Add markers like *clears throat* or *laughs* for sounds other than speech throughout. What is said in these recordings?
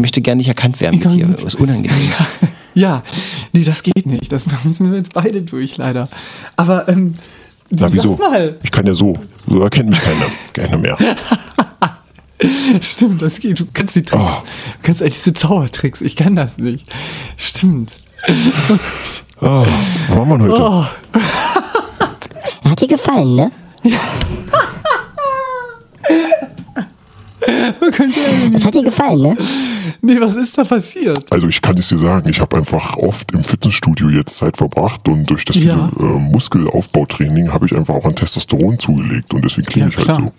möchte gerne nicht erkannt werden mit dir. Das ist unangenehm. *laughs* Ja, nee, das geht nicht. Das müssen wir jetzt beide durch, leider. Aber, ähm, Na, wieso? sag mal. Ich kann ja so. So erkennt mich keiner, *laughs* keiner mehr. *laughs* Stimmt, das geht. Du kannst die Tricks. Oh. Du kannst eigentlich diese Zaubertricks. Ich kann das nicht. Stimmt. Oh, was machen wir heute? Oh, Hat dir gefallen, ne? Das hat dir gefallen, ne? Nee, was ist da passiert? Also ich kann es dir sagen, ich habe einfach oft im Fitnessstudio jetzt Zeit verbracht und durch das Ja. viele äh, Muskelaufbautraining habe ich einfach auch an Testosteron zugelegt und deswegen klinge Ja, ich halt so.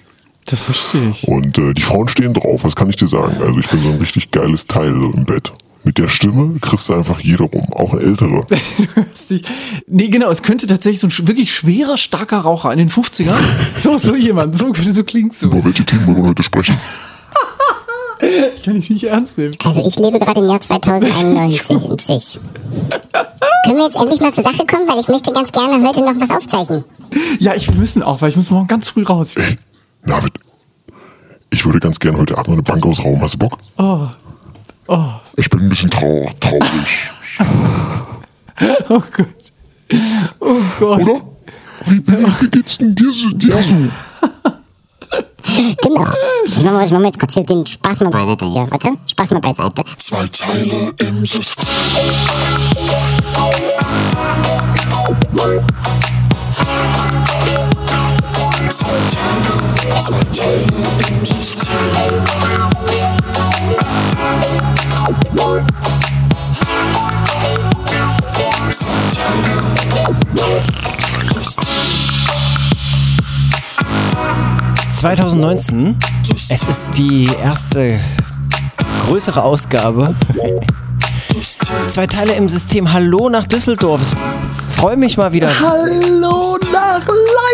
Das verstehe ich. Und äh, die Frauen stehen drauf, was kann ich dir sagen? Also ich bin so ein richtig geiles Teil im Bett. Mit der Stimme kriegst du einfach jede rum, auch ältere. *laughs* Nee, genau, es könnte tatsächlich so ein wirklich schwerer, starker Raucher in den 50ern. So, so jemand, so, so klingt so. Über welche Themen wollen wir heute sprechen? *laughs* Kann ich nicht ernst nehmen. Also ich lebe gerade im Jahr 2091. *laughs* Können wir jetzt endlich mal zur Sache kommen, weil ich möchte ganz gerne heute noch was aufzeichnen. Ja, ich, wir müssen auch, weil ich muss morgen ganz früh raus. Ey, Navid, ich würde ganz gerne heute Abend eine Bank ausrauben. Hast du Bock? Oh, oh, Ich bin ein bisschen trau traurig. *laughs* oh Gott. Oh Gott. Oder? Wie, wie, wie geht's denn dir, so- dir so? Genau. Ich mache mach jetzt kurz hier den Spaß mal beiseite hier. Warte, Spaß mal beiseite. Zwei Teile im System. Äh, 2019. Es ist die erste größere Ausgabe. Zwei Teile im System. Hallo nach Düsseldorf. Freue mich mal wieder. Hallo nach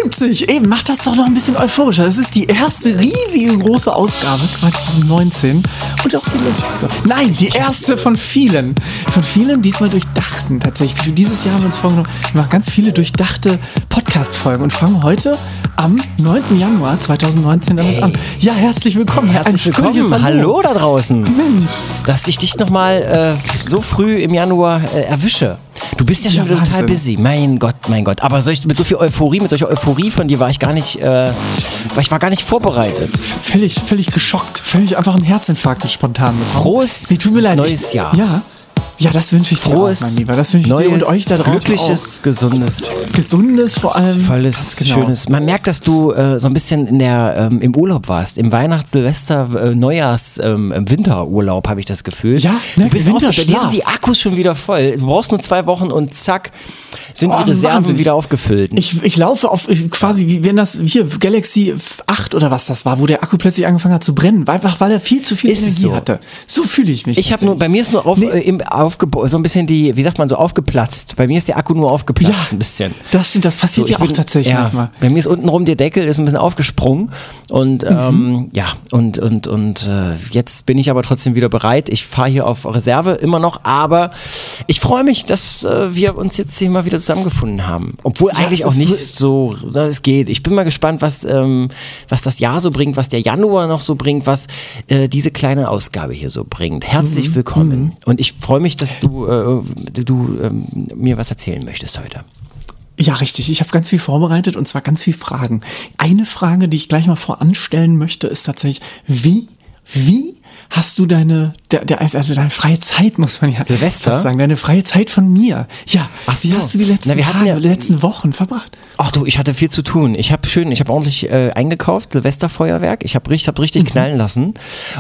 Leipzig. Eben, mach das doch noch ein bisschen euphorischer. Es ist die erste riesige große Ausgabe 2019 und auch die letzte. Nein, die erste von vielen. Von vielen diesmal durchdachten tatsächlich. Für dieses Jahr haben wir uns vorgenommen, wir machen ganz viele durchdachte Podcast-Folgen und fangen heute am 9. Januar 2019 damit an. Ja, herzlich willkommen. Herzlich Ein willkommen. Hallo da draußen. Mensch. Dass ich dich nochmal äh, so früh im Januar äh, erwische. Du bist ja schon Ja, total busy. Mein Gott, mein Gott. Aber solch, mit so viel Euphorie, mit solcher Euphorie von dir war ich gar nicht, äh, ich war gar nicht vorbereitet. Völlig, völlig geschockt. Völlig einfach ein Herzinfarkt spontan bekommen. Frohes Nee, tut mir leid. neues ich, Jahr. Ja. Ja, das wünsche ich dir Frohes, auch, mein Lieber. Das wünsche ich neues, dir und euch da draußen glückliches, gesundes, auch. Gesundes vor allem. volles, Genau. schönes. Man merkt, dass du äh, so ein bisschen in der, ähm, im Urlaub warst. Im Weihnachts-, Silvester-, äh, Neujahrs-, ähm, Winterurlaub habe ich das Gefühl. Ja, du ne, bist Winterschlaf. Bei dir sind die Akkus schon wieder voll. Du brauchst nur zwei Wochen und zack, sind Oh, die Reserven Wahnsinn. wieder aufgefüllt. Ich, ich laufe auf äh, quasi, wie wenn das hier Galaxy 8 oder was das war, wo der Akku plötzlich angefangen hat zu brennen, weil- einfach weil er viel zu viel Ist Energie so? hatte. So fühle ich mich. Ich habe nur, bei mir ist nur auf, Nee. äh, im, aufgebo- so ein bisschen die, wie sagt man so, aufgeplatzt. Bei mir ist der Akku nur aufgeplatzt ja, ein bisschen. Das stimmt, das passiert So, ja auch tatsächlich ja, manchmal. Bei mir ist untenrum der Deckel ist ein bisschen aufgesprungen und Mhm. ähm, ja und und und äh, jetzt bin ich aber trotzdem wieder bereit. Ich fahre hier auf Reserve immer noch, aber ich freue mich, dass äh, wir uns jetzt hier mal wieder zusammengefunden haben, obwohl eigentlich es auch nicht so, dass es geht. Ich bin mal gespannt, was ähm, was das Jahr so bringt, was der Januar noch so bringt, was äh, diese kleine Ausgabe hier so bringt. Mhm. Herzlich willkommen und ich freue mich, dass du äh, du ähm, mir was erzählen möchtest heute. Ja, richtig. Ich habe ganz viel vorbereitet und zwar ganz viel Fragen. Eine Frage, die ich gleich mal voranstellen möchte, ist tatsächlich, wie, wie hast du deine, der, der, also deine freie Zeit, muss man ja Silvester? sagen, deine freie Zeit von mir. Ja, Ach wie so. hast du die letzten Na, Tage, ja- die letzten Wochen verbracht? Ach du, ich hatte viel zu tun. Ich habe schön, ich habe ordentlich äh, eingekauft, Silvesterfeuerwerk. Ich habe richtig, hab richtig knallen lassen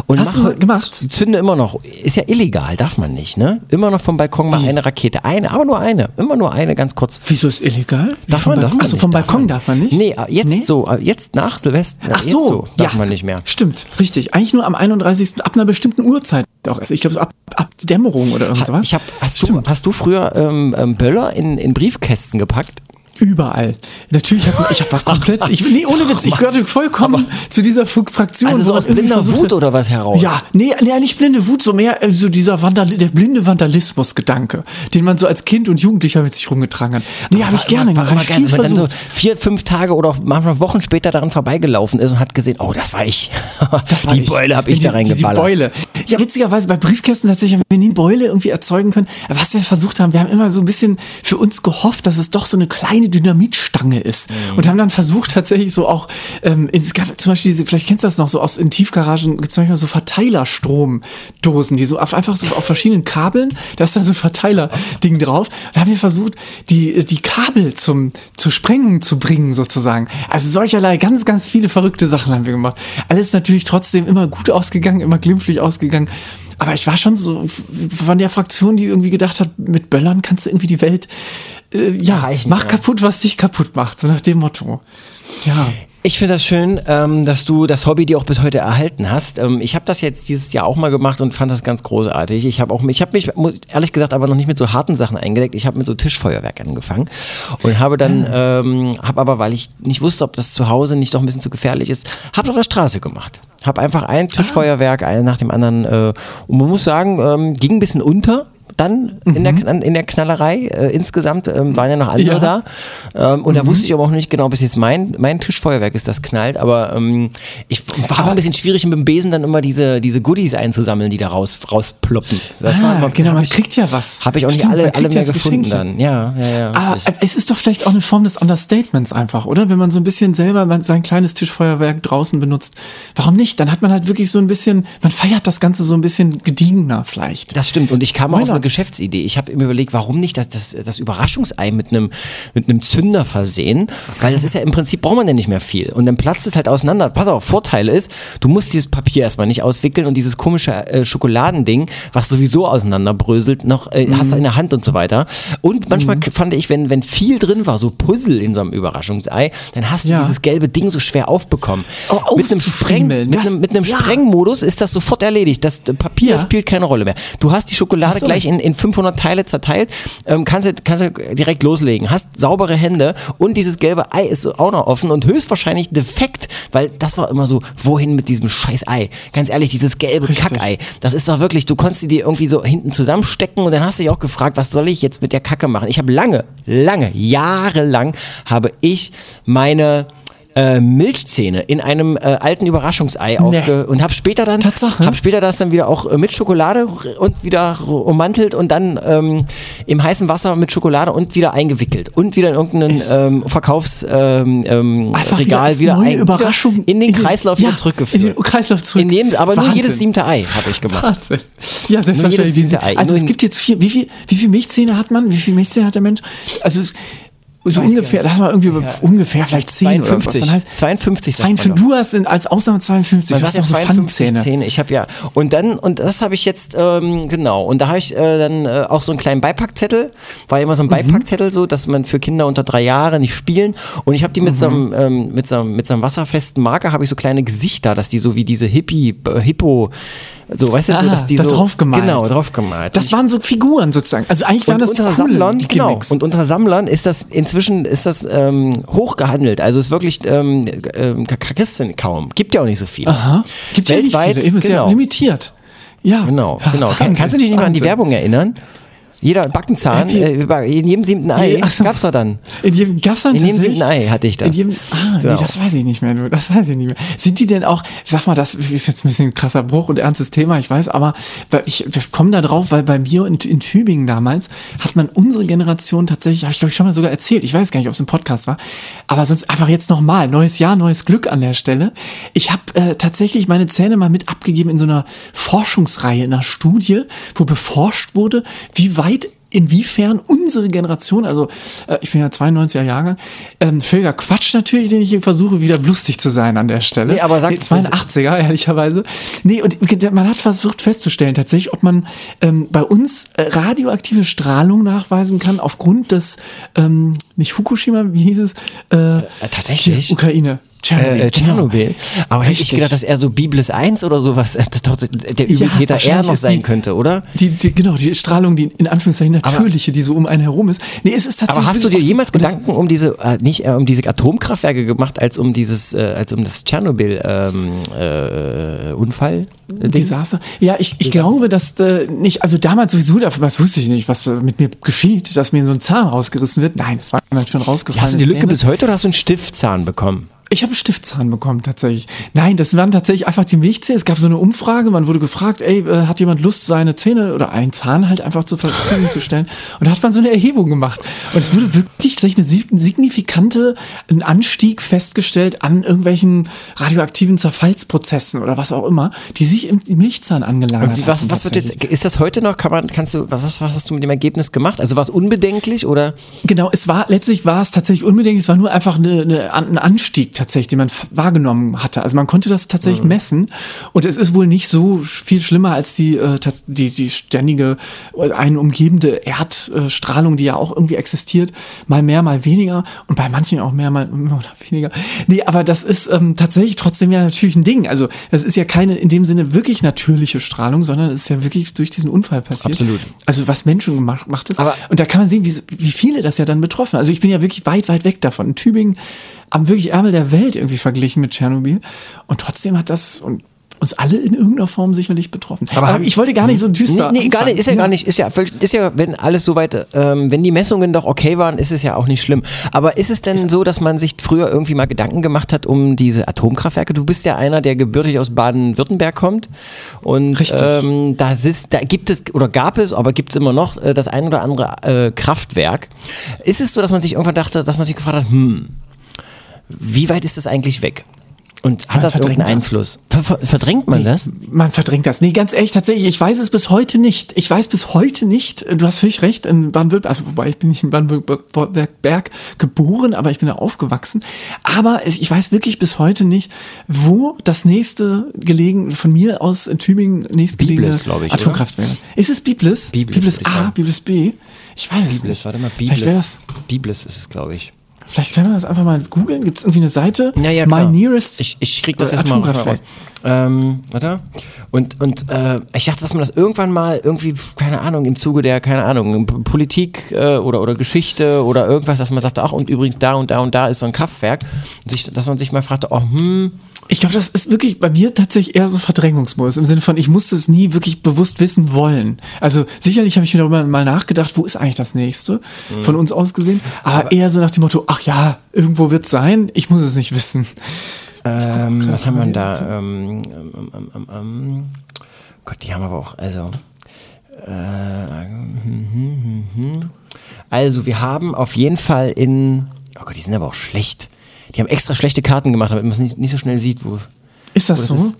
und Mhm. Hast mache du gemacht? zünde immer noch. Ist ja illegal, darf man nicht, ne? Immer noch vom Balkon mal eine Rakete, eine, aber nur eine, immer nur eine, ganz kurz. Wieso ist illegal? Darf Vom man, darf Balkon- man Achso, vom Balkon darf man nicht? Nee, äh, jetzt Nee? so, äh, jetzt nach Silvester, Ach jetzt so, so darf ja, man nicht mehr. Stimmt, richtig. Eigentlich nur am 31. ab einer bestimmten Uhrzeit auch erst. Ich glaube so ab, ab Dämmerung oder irgend sowas. Ich hab, hast, du, hast du früher ähm, ähm, Böller in, in Briefkästen gepackt? Überall. Natürlich man, ich hab, war *laughs* komplett, ich, nee, ohne Witz, ich gehörte vollkommen zu dieser Fraktion. Also so aus blinder Wut oder was heraus? Ja, nee, nee, nicht blinde Wut, so mehr äh, so dieser Vandal der blinde Vandalismus-Gedanke, den man so als Kind und Jugendlicher mit sich rumgetragen hat. Nee, habe ich gerne War gemacht. Hab ich gerne, wenn man dann so vier, fünf Tage oder manchmal Wochen später daran vorbeigelaufen ist und hat gesehen, oh, das war ich. Das *laughs* war die ich. Beule habe ich die, da Die, die reingeballert. Beule. Ja, witzigerweise bei Briefkästen tatsächlich haben wir nie eine Beule irgendwie erzeugen können. Aber was wir versucht haben, wir haben immer so ein bisschen für uns gehofft, dass es doch so eine kleine Dynamitstange ist. Mhm. Und haben dann versucht tatsächlich so auch, ähm, es gab zum Beispiel diese, vielleicht kennst du das noch so aus in Tiefgaragen, gibt es manchmal so Verteilerstromdosen, die so auf, einfach so auf verschiedenen Kabeln, da ist dann so ein Verteiler-Ding drauf. Da haben wir versucht, die, die Kabel zum, zur Sprengung zu bringen sozusagen. Also solcherlei ganz, ganz viele verrückte Sachen haben wir gemacht. Alles natürlich trotzdem immer gut ausgegangen, immer glimpflich ausgegangen. Aber ich war schon so von der Fraktion, die irgendwie gedacht hat, mit Böllern kannst du irgendwie die Welt, äh, ja, Erreichen, mach ja. kaputt, was dich kaputt macht, so nach dem Motto. Ja. Ich finde das schön, ähm, dass du das Hobby dir auch bis heute erhalten hast. Ähm, ich habe das jetzt dieses Jahr auch mal gemacht und fand das ganz großartig. Ich habe auch, ich habe mich ehrlich gesagt aber noch nicht mit so harten Sachen eingedeckt. Ich habe mit so Tischfeuerwerk angefangen und habe dann, ähm, habe aber, weil ich nicht wusste, ob das zu Hause nicht doch ein bisschen zu gefährlich ist, habe auf der Straße gemacht. Habe einfach ein Tischfeuerwerk, einen nach dem anderen. Äh, und man muss sagen, ähm, ging ein bisschen unter. Dann in, der, Kn- in der Knallerei äh, insgesamt ähm, waren ja noch andere Ja. da. Ähm, und da wusste ich aber auch nicht genau, bis jetzt mein, mein Tischfeuerwerk ist, das knallt. Aber ähm, ich war auch ein bisschen schwierig, mit dem Besen dann immer diese, diese Goodies einzusammeln, die da raus, rausploppen. Das war Ah, immer, genau, man ich, kriegt ja was. Habe ich auch nicht Stimmt, alle, kriegt alle ja mehr gefunden dann. Ja, ja, ja. Aber richtig. es ist doch vielleicht auch eine Form des Understatements einfach, oder? Wenn man so ein bisschen selber sein kleines Tischfeuerwerk draußen benutzt. Warum nicht? Dann hat man halt wirklich so ein bisschen, man feiert das Ganze so ein bisschen gediegener vielleicht. Das stimmt. Und ich kam auch auf eine? Geschäftsidee. Ich habe mir überlegt, warum nicht das, das, das Überraschungsei mit einem mit einem Zünder versehen? Weil das ist ja im Prinzip braucht man ja nicht mehr viel. Und dann platzt es halt auseinander. Pass auf, Vorteil ist, du musst dieses Papier erstmal nicht auswickeln und dieses komische äh, Schokoladending, was sowieso auseinanderbröselt, noch äh, hast du Mhm. in der Hand und so weiter. Und manchmal fand ich, wenn, wenn viel drin war, so Puzzle in so einem Überraschungsei, dann hast du Ja. dieses gelbe Ding so schwer aufbekommen. auch mit einem, Spreng, mit das- einem, mit einem ja. Sprengmodus ist das sofort erledigt. Das Papier Ja. spielt keine Rolle mehr. Du hast die Schokolade so. gleich in, in 500 Teile zerteilt, ähm, kannst, du, kannst du direkt loslegen, hast saubere Hände und dieses gelbe Ei ist auch noch offen und höchstwahrscheinlich defekt, weil das war immer so, wohin mit diesem scheiß Ei? Ganz ehrlich, dieses gelbe Richtig. Kackei, das ist doch wirklich, du konntest die dir irgendwie so hinten zusammenstecken und dann hast du dich auch gefragt, was soll ich jetzt mit der Kacke machen? Ich habe lange, lange, jahrelang habe ich meine äh, Milchzähne in einem äh, alten Überraschungsei aufge und habe später dann Tatsache? hab später das dann wieder auch äh, mit Schokolade und wieder ummantelt und dann ähm, im heißen Wasser mit Schokolade und wieder eingewickelt und wieder in irgendeinen ähm, Verkaufsregal ähm, ähm, wieder, neue ein, Überraschung wieder in den Kreislauf ja, wieder zurückgeführt. In den Kreislauf zurück. In jedem, aber nur Wahnsinn. jedes siebte Ei habe ich gemacht. Wahnsinn. Ja, selbstverständlich. jedes siebte Ei. Also Nur es in- gibt jetzt vier, wie viel, wie viel Milchzähne hat man? Wie viel Milchzähne hat der Mensch? Also es, so ungefähr, lass mal irgendwie ungefähr vielleicht 10 oder was. 52. Heißt, 52 sagt man 52, du hast in, als Ausnahme 52. Man du hast ja auch so 52 Pfannzähne. Zähne. Ich habe ja und dann und das habe ich jetzt ähm, genau und da habe ich äh, dann äh, auch so einen kleinen Beipackzettel. War immer so Mhm. ein Beipackzettel so, dass man für Kinder unter drei Jahre nicht spielen. Und ich habe die mit so Mhm. einem ähm, mit so einem, mit so einem wasserfesten Marker habe ich so kleine Gesichter, dass die so wie diese Hippie äh, Hippo so weißt du so, Ah, dass die da so drauf gemalt. genau drauf gemalt. Das waren so Figuren sozusagen. Also eigentlich waren das die unter coolen, Sammlern, die genau. Und unter Sammlern ist das inzwischen ist das ähm, hoch gehandelt. Also ist wirklich ähm, ähm, kriegst du kaum. Gibt ja auch nicht so viele. Aha. Gibt ja nicht Weltweit, viele. Eben ist ja genau. limitiert. Ja. Genau, genau. Kann, kannst du dich nicht mal an die. Werbung erinnern? Jeder Backenzahn, äh, in jedem siebten Ei ach so. gab's doch dann. In jedem, gab's dann In jedem siebten Ei hatte ich das. In jedem, ah, So. nee, das weiß ich nicht mehr. Das weiß ich nicht mehr. Sind die denn auch, sag mal, das ist jetzt ein bisschen ein krasser Bruch und ernstes Thema, ich weiß, aber ich, wir kommen da drauf, weil bei mir in, in Tübingen damals hat man unsere Generation tatsächlich, habe ich glaube ich schon mal sogar erzählt, ich weiß gar nicht, ob es ein Podcast war, aber sonst einfach jetzt nochmal, neues Jahr, neues Glück an der Stelle. Ich habe äh, tatsächlich meine Zähne mal mit abgegeben in so einer Forschungsreihe, in einer Studie, wo beforscht wurde, wie weit inwiefern unsere Generation, also äh, ich bin ja 92er Jahrgang, ähm, völliger Quatsch natürlich, den ich hier versuche, wieder lustig zu sein an der Stelle. Nee, aber sag- 82er, ehrlicherweise. Nee, und man hat versucht festzustellen, tatsächlich, ob man ähm, bei uns äh, radioaktive Strahlung nachweisen kann, aufgrund des, ähm, nicht Fukushima, wie hieß es? Äh, tatsächlich? hier, Ukraine. Tschernobyl, äh, Tschernobyl. Aber hätte ich gedacht, dass er so Biblis 1 oder sowas, äh, der Übeltäter eher wahrscheinlich noch sein die- könnte, oder? Die, die, genau, die Strahlung, die in Anführungszeichen natürliche, die so um einen herum ist. Nee, es ist tatsächlich. Aber hast du dir jemals Gedanken um diese, äh, nicht äh, um diese Atomkraftwerke gemacht, als um dieses, äh, als um das Tschernobyl ähm, äh, Unfall? Desaster. Ja, ich, ich glaube, dass äh, nicht, also damals sowieso, das wusste ich nicht, was äh, mit mir geschieht, dass mir so ein Zahn rausgerissen wird. Nein, das war schon rausgefallen. Hast du die Lücke bis heute oder hast du einen Stiftzahn bekommen? Ich habe einen Stiftzahn bekommen, tatsächlich. Nein, das waren tatsächlich einfach die Milchzähne. Es gab so eine Umfrage, man wurde gefragt, ey, äh, hat jemand Lust, seine Zähne oder einen Zahn halt einfach zur Verfügung zu stellen? Und da hat man so eine Erhebung gemacht. Und es wurde wirklich tatsächlich eine sig- signifikante ein Anstieg festgestellt an irgendwelchen radioaktiven Zerfallsprozessen oder was auch immer, die sich im Milchzahn angelagert wie, was, haben was wird jetzt, ist das heute noch, kann man, kannst du, was, was, hast du mit dem Ergebnis gemacht? Also war es unbedenklich oder? Genau, es war letztlich war es tatsächlich unbedingt, es war nur einfach eine, eine, ein Anstieg tatsächlich, den man wahrgenommen hatte. Also man konnte das tatsächlich messen und es ist wohl nicht so viel schlimmer als die äh, die die ständige äh, einen umgebende Erdstrahlung, die ja auch irgendwie existiert, mal mehr, mal weniger und bei manchen auch mehr, mal oder weniger. Nee, aber das ist ähm, tatsächlich trotzdem ja natürlich ein Ding. Also das ist ja keine in dem Sinne wirklich natürliche Strahlung, sondern es ist ja wirklich durch diesen Unfall passiert. Absolut. Also was Menschen gemacht gemacht ist. Aber- Und da kann man sehen, wie, wie viele das ja dann betroffen. Also ich bin ja wirklich weit, weit weg davon. In Tübingen am wirklich Ärmel der Welt irgendwie verglichen mit Tschernobyl. Und trotzdem hat das und uns alle in irgendeiner Form sicherlich betroffen. Aber, haben- ich wollte gar nicht so düster. Nee, nee gar nicht, ist ja, gar nicht, ist ja, ist ja, wenn alles soweit, ähm, wenn die Messungen doch okay waren, ist es ja auch nicht schlimm. Aber ist es denn so, dass man sich früher irgendwie mal Gedanken gemacht hat um diese Atomkraftwerke? Du bist ja einer, der gebürtig aus Baden-Württemberg kommt und Richtig. ähm, da, ist, da gibt es oder gab es, aber gibt es immer noch äh, das ein oder andere äh, Kraftwerk. Ist es so, dass man sich irgendwann dachte, dass man sich gefragt hat, hm, wie weit ist das eigentlich weg? Und hat Man das irgendeinen das. Einfluss? Ver verdrängt man das? Man verdrängt das. Nee, ganz ehrlich, tatsächlich, ich weiß es bis heute nicht. Ich weiß bis heute nicht, du hast völlig recht, in Baden-Württemberg, also wobei ich bin nicht in Baden-Württemberg geboren, aber ich bin da aufgewachsen. Aber es- ich weiß wirklich bis heute nicht, wo das nächste gelegen, von mir aus in Tübingen nächstgelegene Biblis, ich, oder? Atomkraftwerk. Ist es Biblis? Biblis, Biblis A. Biblis B? Ich weiß es Biblis, nicht. warte mal, das, Biblis. Biblis ist es, glaube ich. Vielleicht können wir das einfach mal googeln. Gibt es irgendwie eine Seite? Ja, ja, My klar. Nearest Ich, ich krieg das jetzt mal raus. Ähm, warte. Und, und äh, ich dachte, dass man das irgendwann mal irgendwie, keine Ahnung, im Zuge der, keine Ahnung, Politik äh, oder, oder Geschichte oder irgendwas, dass man sagte, ach, und übrigens da und da und da ist so ein Kraftwerk. Sich, dass man sich mal fragte, oh, hm, Ich glaube, das ist wirklich bei mir tatsächlich eher so Verdrängungsmodus im Sinne von, ich musste es nie wirklich bewusst wissen wollen. Also sicherlich habe ich mir darüber mal nachgedacht, wo ist eigentlich das nächste von uns aus gesehen, aber, eher so nach dem Motto, ach ja, irgendwo wird es sein, ich muss es nicht wissen. Ähm, was haben wir denn da? Ähm, ähm, ähm, ähm, ähm, Gott, die haben aber auch, also. Äh, hm, hm, hm. Also, wir haben auf jeden Fall in. Oh Gott, die sind aber auch schlecht. Die haben extra schlechte Karten gemacht, damit man es nicht, nicht so schnell sieht, wo. Ist das wo so? ist.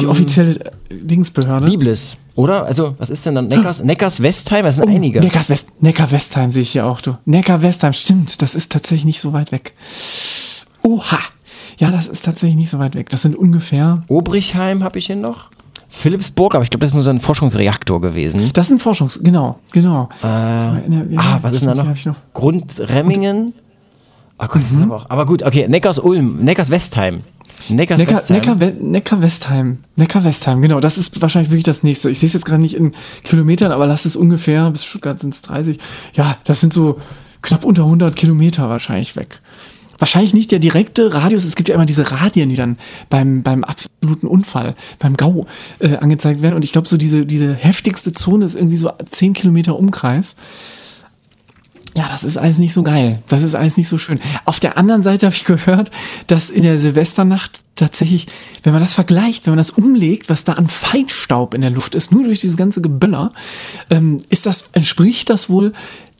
Die offizielle äh, Dingsbehörde? Biblis, oder? Also, was ist denn dann? Neckars, Neckars Westheim, das sind Oh, einige. Neckars West, Neckar-Westheim sehe ich hier auch, du. Neckar-Westheim, stimmt, das ist tatsächlich nicht so weit weg. Oha! Ja, das ist tatsächlich nicht so weit weg. Das sind ungefähr Obrichheim habe ich hier noch. Philipsburg, aber ich glaube, das ist nur so ein Forschungsreaktor gewesen. Das sind Forschungs, genau, genau. Äh, ah, was ist denn da noch? Noch? Grundremmingen. Ah Gott, das ist aber auch. Aber gut, okay, Neckars Ulm, Neckars Westheim. Neckar. Neckar, Neckar Westheim. Neckar Westheim, genau. Das ist wahrscheinlich wirklich das nächste. Ich sehe es jetzt gerade nicht in Kilometern, aber lass es ungefähr, bis Stuttgart sind es 30. Ja, das sind so knapp unter 100 Kilometer wahrscheinlich weg. Wahrscheinlich nicht der direkte Radius. Es gibt ja immer diese Radien, die dann beim, beim absoluten Unfall, beim GAU äh, angezeigt werden. Und ich glaube, so diese, diese heftigste Zone ist irgendwie so 10 Kilometer Umkreis. Ja, das ist alles nicht so geil. Das ist alles nicht so schön. Auf der anderen Seite habe ich gehört, dass in der Silvesternacht tatsächlich, wenn man das vergleicht, wenn man das umlegt, was da an Feinstaub in der Luft ist, nur durch dieses ganze Geböller, ähm, ist das, entspricht das wohl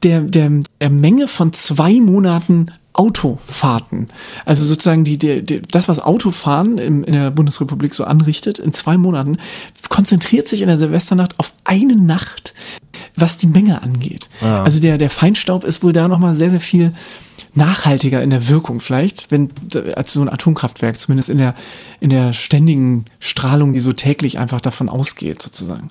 der, der, der Menge von zwei Monaten Autofahrten. Also sozusagen die, die, die, das, was Autofahren im, in der Bundesrepublik so anrichtet, in zwei Monaten, konzentriert sich in der Silvesternacht auf eine Nacht, was die Menge angeht. Also der, der Feinstaub ist wohl da nochmal sehr, sehr viel nachhaltiger in der Wirkung vielleicht, wenn als so ein Atomkraftwerk, zumindest in der, in der ständigen Strahlung, die so täglich einfach davon ausgeht, sozusagen.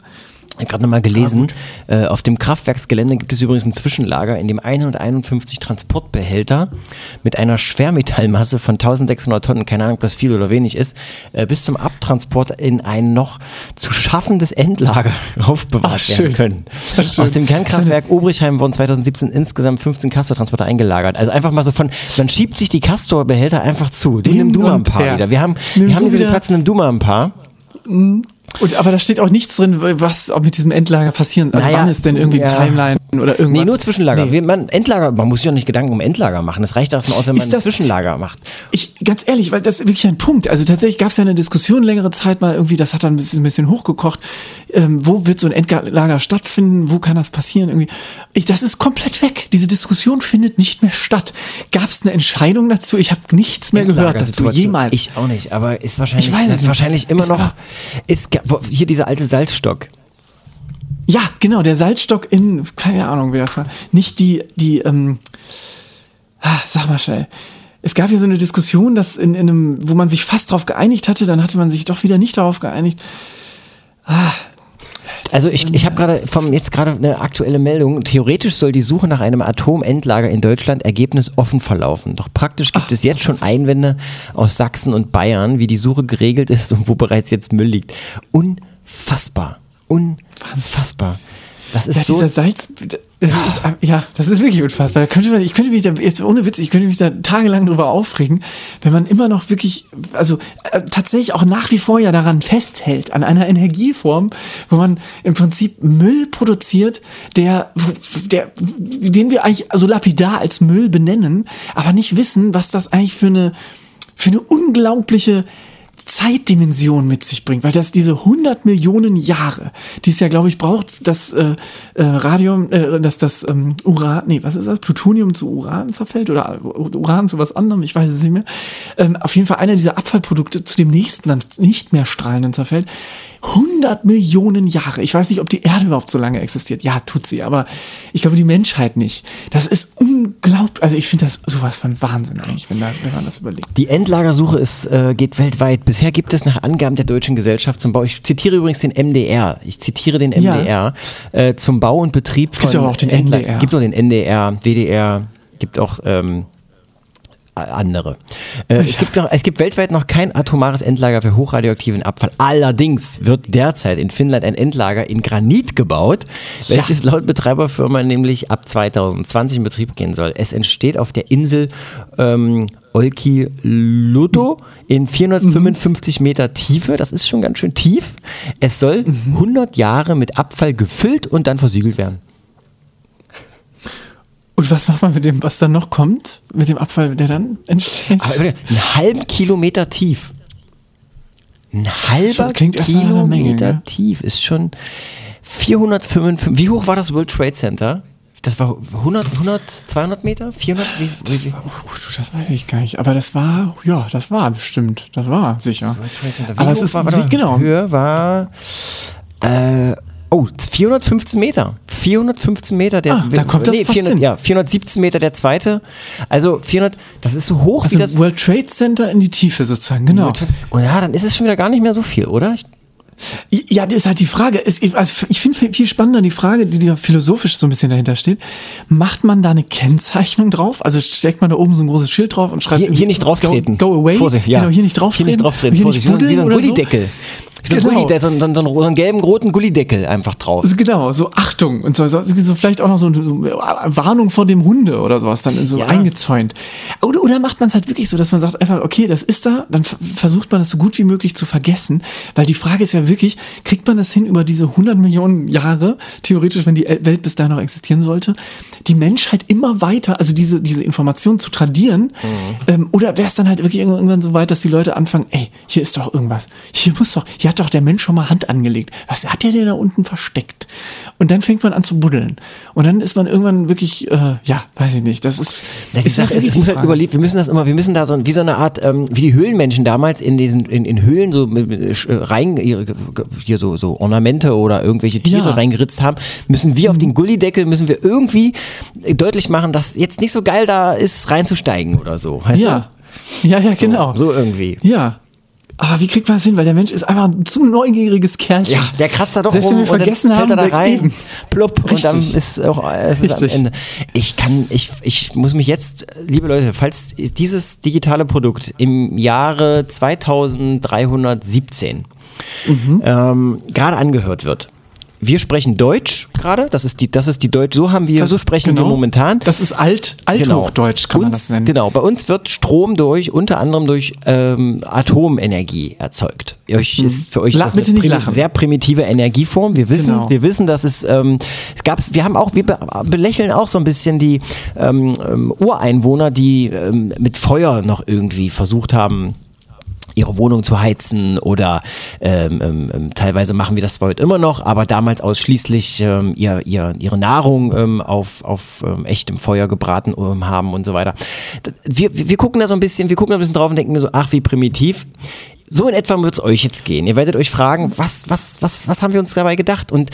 Ich habe gerade nochmal gelesen, äh, auf dem Kraftwerksgelände gibt es übrigens ein Zwischenlager, in dem 151 Transportbehälter mit einer Schwermetallmasse von 1600 Tonnen, keine Ahnung, ob das viel oder wenig ist, äh, bis zum Abtransport in ein noch zu schaffendes Endlager *laughs* aufbewahrt Ach, werden können. *laughs* Ach. Aus dem Kernkraftwerk Obrichheim wurden 2017 insgesamt 15 Castor-Transporter eingelagert. Also einfach mal so von, man schiebt sich die Castor-Behälter einfach zu. Die nimm du mal ein paar wieder. Wir haben, Nimm wir haben diese wieder- Platz, nimm du mal ein paar. Und, aber da steht auch nichts drin, was auch mit diesem Endlager passieren. Also Naja, wann ist denn irgendwie ja. Timeline oder irgendwas? Nee, nur Zwischenlager. Nee. Wir, man, Endlager, man muss sich ja nicht Gedanken um Endlager machen. Es reicht erstmal aus, wenn man ein das- Zwischenlager macht. Ich, ganz ehrlich, weil das ist wirklich ein Punkt. Also tatsächlich gab es ja eine Diskussion längere Zeit mal irgendwie, das hat dann ein bisschen, ein bisschen hochgekocht. Ähm, wo wird so ein Endlager stattfinden? Wo kann das passieren? Irgendwie. Ich, das ist komplett weg. Diese Diskussion findet nicht mehr statt. Gab es eine Entscheidung dazu? Ich habe nichts mehr gehört dazu jemals. Ich auch nicht, aber ist wahrscheinlich, wahrscheinlich immer Ist noch, ist, hier dieser alte Salzstock. Ja, genau, der Salzstock in, keine Ahnung, wie das war. Nicht die, die, ähm, ah, sag mal schnell. Es gab ja so eine Diskussion, dass in, in einem, wo man sich fast drauf geeinigt hatte, dann hatte man sich doch wieder nicht darauf geeinigt. Also ich, ich habe gerade vom jetzt gerade eine aktuelle Meldung. Theoretisch soll die Suche nach einem Atomendlager in Deutschland ergebnisoffen verlaufen. Doch praktisch gibt es jetzt schon Einwände aus Sachsen und Bayern, wie die Suche geregelt ist und wo bereits jetzt Müll liegt. Unfassbar. Unfassbar. Das ist Ja, so. dieser Salz, das ist, ja, das ist wirklich unfassbar. Da könnte man, ich könnte mich da, jetzt ohne Witz, ich könnte mich da tagelang drüber aufregen, wenn man immer noch wirklich, also äh, tatsächlich auch nach wie vor ja daran festhält, an einer Energieform, wo man im Prinzip Müll produziert, der, der, den wir eigentlich so lapidar als Müll benennen, aber nicht wissen, was das eigentlich für eine, für eine unglaubliche Zeitdimension mit sich bringt, weil das diese 100 Millionen Jahre, die es ja, glaube ich, braucht, dass äh, äh, Radium, äh, dass das ähm, Uran, nee, was ist das, Plutonium zu Uran zerfällt oder Uran zu was anderem, ich weiß es nicht mehr. Ähm, auf jeden Fall einer dieser Abfallprodukte zu dem nächsten dann nicht mehr strahlenden zerfällt. 100 Millionen Jahre. Ich weiß nicht, ob die Erde überhaupt so lange existiert. Ja, tut sie, aber ich glaube die Menschheit nicht. Das ist unglaublich. Also ich finde das sowas von Wahnsinn eigentlich, wenn, da, wenn man das überlegt. Die Endlagersuche ist, äh, geht weltweit. Bisher gibt es nach Angaben der Deutschen Gesellschaft zum Bau, ich zitiere übrigens den MDR, ich zitiere den Ja. MDR, äh, zum Bau und Betrieb von gibt aber auch den Endla- NDR. Gibt auch den NDR, WDR, gibt auch ähm, andere. Äh, es, gibt noch, es gibt weltweit noch kein atomares Endlager für hochradioaktiven Abfall. Allerdings wird derzeit in Finnland ein Endlager in Granit gebaut, welches laut Betreiberfirma nämlich ab 2020 in Betrieb gehen soll. Es entsteht auf der Insel ähm, Olkiluoto in 455 Meter Tiefe. Das ist schon ganz schön tief. Es soll 100 Jahre mit Abfall gefüllt und dann versiegelt werden. Und was macht man mit dem, was dann noch kommt? Mit dem Abfall, der dann entsteht? Aber einen halben Kilometer tief. Ein halber schon- Kilometer Menge, tief ist schon 455. Wie hoch war das World Trade Center? Das war 100, 100 200 Meter? 400? Wie, das wie? war, oh, das weiß ich gar nicht. Aber das war, ja, das war bestimmt. Das war sicher. Wie Aber es ist, war, mal, genau. Höhe war, äh, oh, 415 Meter. 415 Meter der, Ah, da kommt das fast 400, hin. ja, 417 Meter der zweite. Also 400, das ist so hoch Also wie das. World Trade Center in die Tiefe sozusagen, genau. Und ja, dann ist es schon wieder gar nicht mehr so viel, oder? Ich, Ja, das ist halt die Frage. Also ich finde viel spannender die Frage, die ja philosophisch so ein bisschen dahinter steht. Macht man da eine Kennzeichnung drauf? Also steckt man da oben so ein großes Schild drauf und schreibt Hier, hier nicht drauf treten. Go, go away. Vorsicht, ja. Genau, hier nicht drauf Hier nicht drauf treten. Hier Vorsicht, nicht wie so ein- wie so ein Gullideckel. So, ein Genau. Gulli, der, so, so, so, so einen gelben, roten Gullideckel einfach drauf. Also genau, so Achtung und so, so, so vielleicht auch noch so, so Warnung vor dem Hunde oder sowas dann so Ja. eingezäunt. Oder, oder macht man es halt wirklich so, dass man sagt einfach, okay, das ist da, dann versucht man das so gut wie möglich zu vergessen, weil die Frage ist ja wirklich, kriegt man das hin über diese 100 Millionen Jahre, theoretisch, wenn die El- Welt bis dahin noch existieren sollte, die Menschheit immer weiter, also diese, diese Information zu tradieren, ähm, oder wäre es dann halt wirklich irgendwann so weit, dass die Leute anfangen, ey, hier ist doch irgendwas, hier muss doch, hier hat doch der Mensch schon mal Hand angelegt. Was hat der denn da unten versteckt? Und dann fängt man an zu buddeln. Und dann ist man irgendwann wirklich, äh, ja, weiß ich nicht, das ist, Ja, ist, wirklich es muss halt überlebt, wir müssen das immer, wir müssen da so, wie so eine Art, ähm, wie die Höhlenmenschen damals in diesen, in, in Höhlen so äh, rein, ihre, hier so, so Ornamente oder irgendwelche Tiere Ja. reingeritzt haben, müssen wir auf den Gullideckel, müssen wir irgendwie deutlich machen, dass jetzt nicht so geil da ist, reinzusteigen oder so. Weißt Ja, ja, ja, du? genau. So irgendwie. Ja. Aber wie kriegt man das hin? Weil der Mensch ist einfach ein zu neugieriges Kerlchen. Ja, der kratzt da doch Selbst rum wir und dann vergessen fällt haben, er da rein, eben. plupp, und dann ist auch es ist am. Ende. Ich kann, ich, ich muss mich jetzt, liebe Leute, falls dieses digitale Produkt im Jahre 2317 Mhm. ähm, gerade angehört wird. Wir sprechen Deutsch gerade, das ist die, das ist die Deutsch, so haben wir, so sprechen wir Genau. momentan. Das ist alt, Althochdeutsch, kann man uns, das nennen. Genau, bei uns wird Strom durch, unter anderem durch ähm, Atomenergie erzeugt. Euch ist für euch La- das eine primi- sehr primitive Energieform. Wir wissen, Genau. wir wissen, dass es, ähm, es gab, wir haben auch, wir be belächeln auch so ein bisschen die ähm, ähm, Ureinwohner, die ähm, mit Feuer noch irgendwie versucht haben, ihre Wohnung zu heizen oder ähm, ähm, ähm, teilweise machen wir das zwar heute immer noch, aber damals ausschließlich ähm, ihr, ihr, ihre Nahrung ähm, auf, auf ähm, echtem Feuer gebraten ähm, haben und so weiter. Wir wir gucken da so ein bisschen, wir gucken da ein bisschen drauf und denken mir so, ach wie primitiv. So in etwa wird es euch jetzt gehen. Ihr werdet euch fragen, was, was, was, was haben wir uns dabei gedacht? Und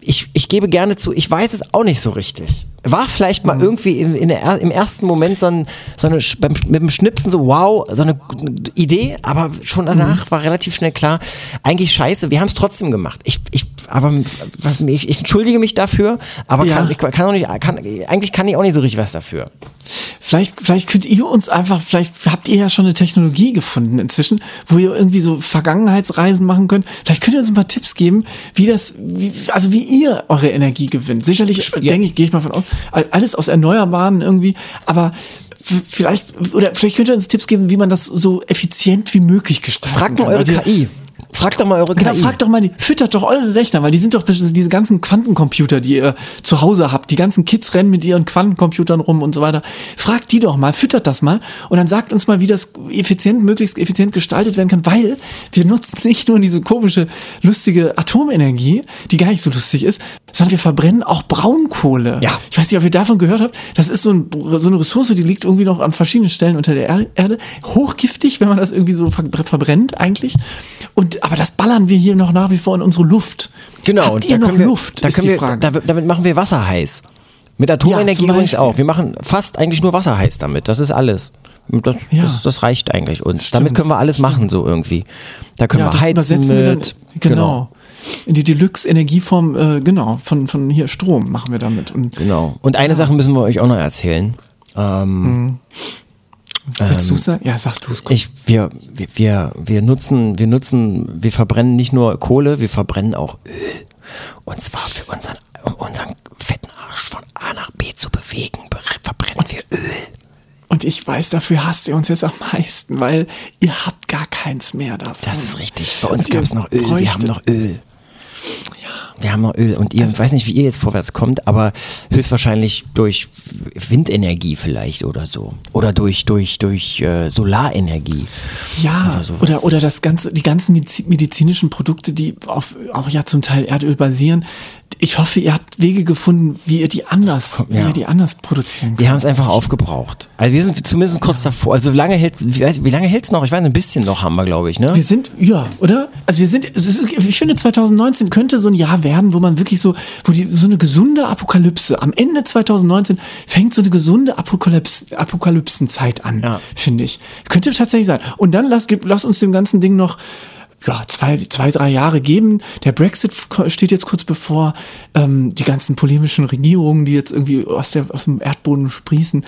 ich, ich gebe gerne zu, ich weiß es auch nicht so richtig. War vielleicht mal irgendwie im, in der, er- im ersten Moment so, ein, so eine, beim, mit dem Schnipsen so, wow, so eine Idee, aber schon danach war relativ schnell klar, eigentlich scheiße, wir haben es trotzdem gemacht. Ich, ich, aber was, ich, ich entschuldige mich dafür, aber Ja. kann, ich kann auch nicht, kann, eigentlich kann ich auch nicht so richtig was dafür. Vielleicht, vielleicht könnt ihr uns einfach, vielleicht habt ihr ja schon eine Technologie gefunden inzwischen, wo ihr irgendwie so Vergangenheitsreisen machen könnt. Vielleicht könnt ihr uns ein paar Tipps geben, wie das, wie, also wie ihr eure Energie gewinnt. Sicherlich, denke ich, gehe ich mal von aus, alles aus Erneuerbaren irgendwie, aber vielleicht, oder vielleicht könnt ihr uns Tipps geben, wie man das so effizient wie möglich gestalten Fragt kann. mal eure KI. Fragt doch mal eure Genau, KI. fragt doch mal, die, füttert doch eure Rechner, weil die sind doch diese ganzen Quantencomputer, die ihr zu Hause habt. Die ganzen Kids rennen mit ihren Quantencomputern rum und so weiter. Fragt die doch mal, füttert das mal und dann sagt uns mal, wie das effizient, möglichst effizient gestaltet werden kann, weil wir nutzen nicht nur diese komische, lustige Atomenergie, die gar nicht so lustig ist, sondern wir verbrennen auch Braunkohle. Ja. Ich weiß nicht, ob ihr davon gehört habt. Das ist so, ein, so eine Ressource, die liegt irgendwie noch an verschiedenen Stellen unter der Er- Erde. Hochgiftig, wenn man das irgendwie so ver verbrennt eigentlich. Und, aber das ballern wir hier noch nach wie vor in unsere Luft. Genau, Habt und ihr da noch können wir, Luft? Da ist die wir, Frage. da, damit machen wir Wasser heiß. Mit Atomenergie zum übrigens auch. Wir machen fast eigentlich nur Wasser heiß damit. Das ist alles. Das, Ja. das, das reicht eigentlich uns. Stimmt. Damit können wir alles machen so irgendwie. Da können ja, wir heizen übersetzen wir dann, mit. genau. In die Deluxe-Energieform, äh, genau, von, von hier Strom machen wir damit. Und Genau. Und eine Sache müssen wir euch auch noch erzählen. Ähm, willst du sagen? Ja, sagst du es. ich, wir, wir, wir, nutzen, wir nutzen, wir verbrennen nicht nur Kohle, wir verbrennen auch Öl. Und zwar für unseren, um unseren fetten Arsch von A nach B zu bewegen, be- verbrennen wir Öl. Und ich weiß, dafür hasst ihr uns jetzt am meisten, weil ihr habt gar keins mehr davon. Das ist richtig. Bei uns Und gab es noch Öl. Wir haben bräuchtet- noch Öl. Wir haben noch Öl. Und ihr, ich weiß nicht, wie ihr jetzt vorwärts kommt, aber höchstwahrscheinlich durch Windenergie vielleicht oder so. Oder durch, durch, durch äh, Solarenergie. Ja, Oder sowas. oder, oder das ganze, die ganzen medizi- medizinischen Produkte, die auf, auch ja zum Teil Erdöl basieren. Ich hoffe, ihr habt Wege gefunden, wie ihr die anders, Kommt- wie ja. ihr die anders produzieren könnt. Wir haben es einfach aufgebraucht. Also wir sind zumindest kurz davor. Also wie lange hält, wie, wie lange hält's noch? Ich weiß, ein bisschen noch haben wir, glaube ich, ne? Wir sind, ja, oder? Also wir sind, ich finde 2019 könnte so ein Jahr werden, wo man wirklich so, wo die, so eine gesunde Apokalypse, am Ende 2019 fängt so eine gesunde Apokalypse, Apokalypsenzeit an, Ja. finde ich. Könnte tatsächlich sein. Und dann lass, lass uns dem ganzen Ding noch, ja, zwei, zwei, drei Jahre geben. Der Brexit steht jetzt kurz bevor. Ähm, die ganzen polemischen Regierungen, die jetzt irgendwie aus, der, aus dem Erdboden sprießen.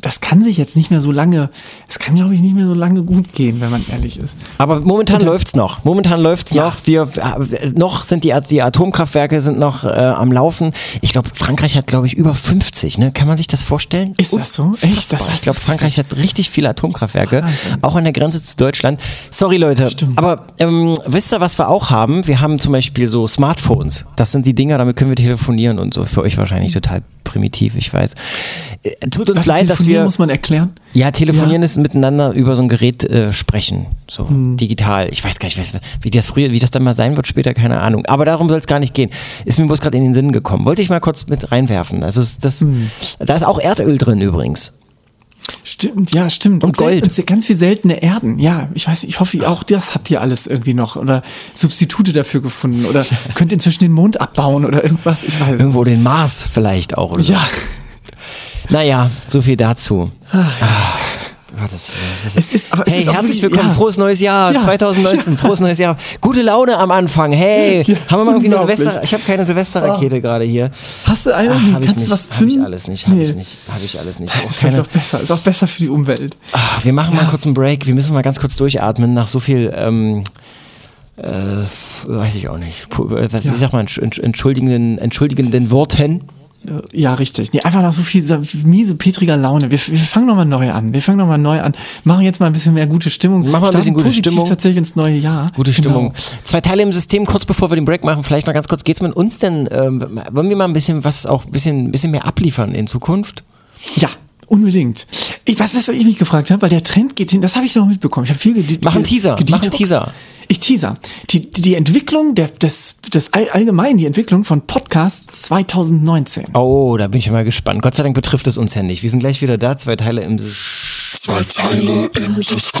Das kann sich jetzt nicht mehr so lange, es kann, glaube ich, nicht mehr so lange gut gehen, wenn man ehrlich ist. Aber momentan läuft's noch. Momentan läuft's Ja. noch. Wir äh, noch sind die, die Atomkraftwerke sind noch äh, am Laufen. Ich glaube, Frankreich hat, glaube ich, über 50. Ne? Kann man sich das vorstellen? Ist das so? Echt? Das ich glaube, ich Frankreich hat richtig viele Atomkraftwerke, Wahnsinn. auch an der Grenze zu Deutschland. Sorry Leute, Stimmt. aber ähm, wisst ihr, was wir auch haben? Wir haben zum Beispiel so Smartphones. Das sind die Dinger, damit können wir telefonieren und so. Für euch wahrscheinlich total primitiv, ich weiß. Äh, tut uns Was leid, dass telefonieren wir muss man erklären. ja, telefonieren ist miteinander über so ein Gerät äh, sprechen, so digital. Ich weiß gar nicht, wie- das früher, wie das dann mal sein wird später, keine Ahnung. Aber darum soll es gar nicht gehen. Ist mir bloß gerade in den Sinn gekommen. Wollte ich mal kurz mit reinwerfen. Also das, da ist auch Erdöl drin übrigens. Stimmt, ja, stimmt. Und Gold. sel- Und ganz viel seltene Erden. Ja, ich weiß, ich hoffe, auch das habt ihr alles irgendwie noch oder Substitute dafür gefunden oder *laughs* könnt inzwischen den Mond abbauen oder irgendwas. Ich weiß. Irgendwo den Mars vielleicht auch. Oder so. Ja. Naja, so viel dazu. Ah, Gottes Willen. ist- Es ist- aber hey, ist auch herzlich willkommen, ja. frohes neues Jahr, Ja. 2019, frohes neues Jahr. Gute Laune am Anfang, hey. haben wir mal irgendwie eine. Silvester, ich habe keine Silvesterrakete gerade hier. Hast du eine? Ach, ich Kannst nicht, du was habe ich zünden? alles nicht, habe Nee. ich nicht, habe ich alles nicht. *laughs* Auch Das keine, doch besser. Ist auch besser für die Umwelt. Ah, wir machen mal kurz einen Break, wir müssen mal ganz kurz durchatmen nach so viel, ähm, äh, weiß ich auch nicht, äh, Ja. wie sagt man, entsch- entschuldigenden, entschuldigenden Worten. Ja, richtig. Nee, einfach nach so viel so miese, petriger Laune. Wir, wir fangen nochmal neu an. Wir fangen nochmal neu an. Machen jetzt mal ein bisschen mehr gute Stimmung. Machen wir ein bisschen gute Stimmung. tatsächlich ins neue Jahr. Gute Genau. Stimmung. Zwei Teile im System, kurz bevor wir den Break machen, vielleicht noch ganz kurz, geht's mit uns denn, ähm, wollen wir mal ein bisschen was auch ein bisschen, ein bisschen mehr abliefern in Zukunft? Ja, unbedingt. Ich weiß, was ich mich gefragt habe, weil der Trend geht hin, das habe ich noch mitbekommen. Ich habe viel gedi- Mach einen Teaser, mach einen Teaser. Ich teaser. Die, die, die Entwicklung der, des, des all- allgemein, die Entwicklung von Podcasts 2019. Oh, da bin ich mal gespannt. Gott sei Dank betrifft es uns ja nicht. Wir sind gleich wieder da, zwei Teile im System. Zwei Teile im System.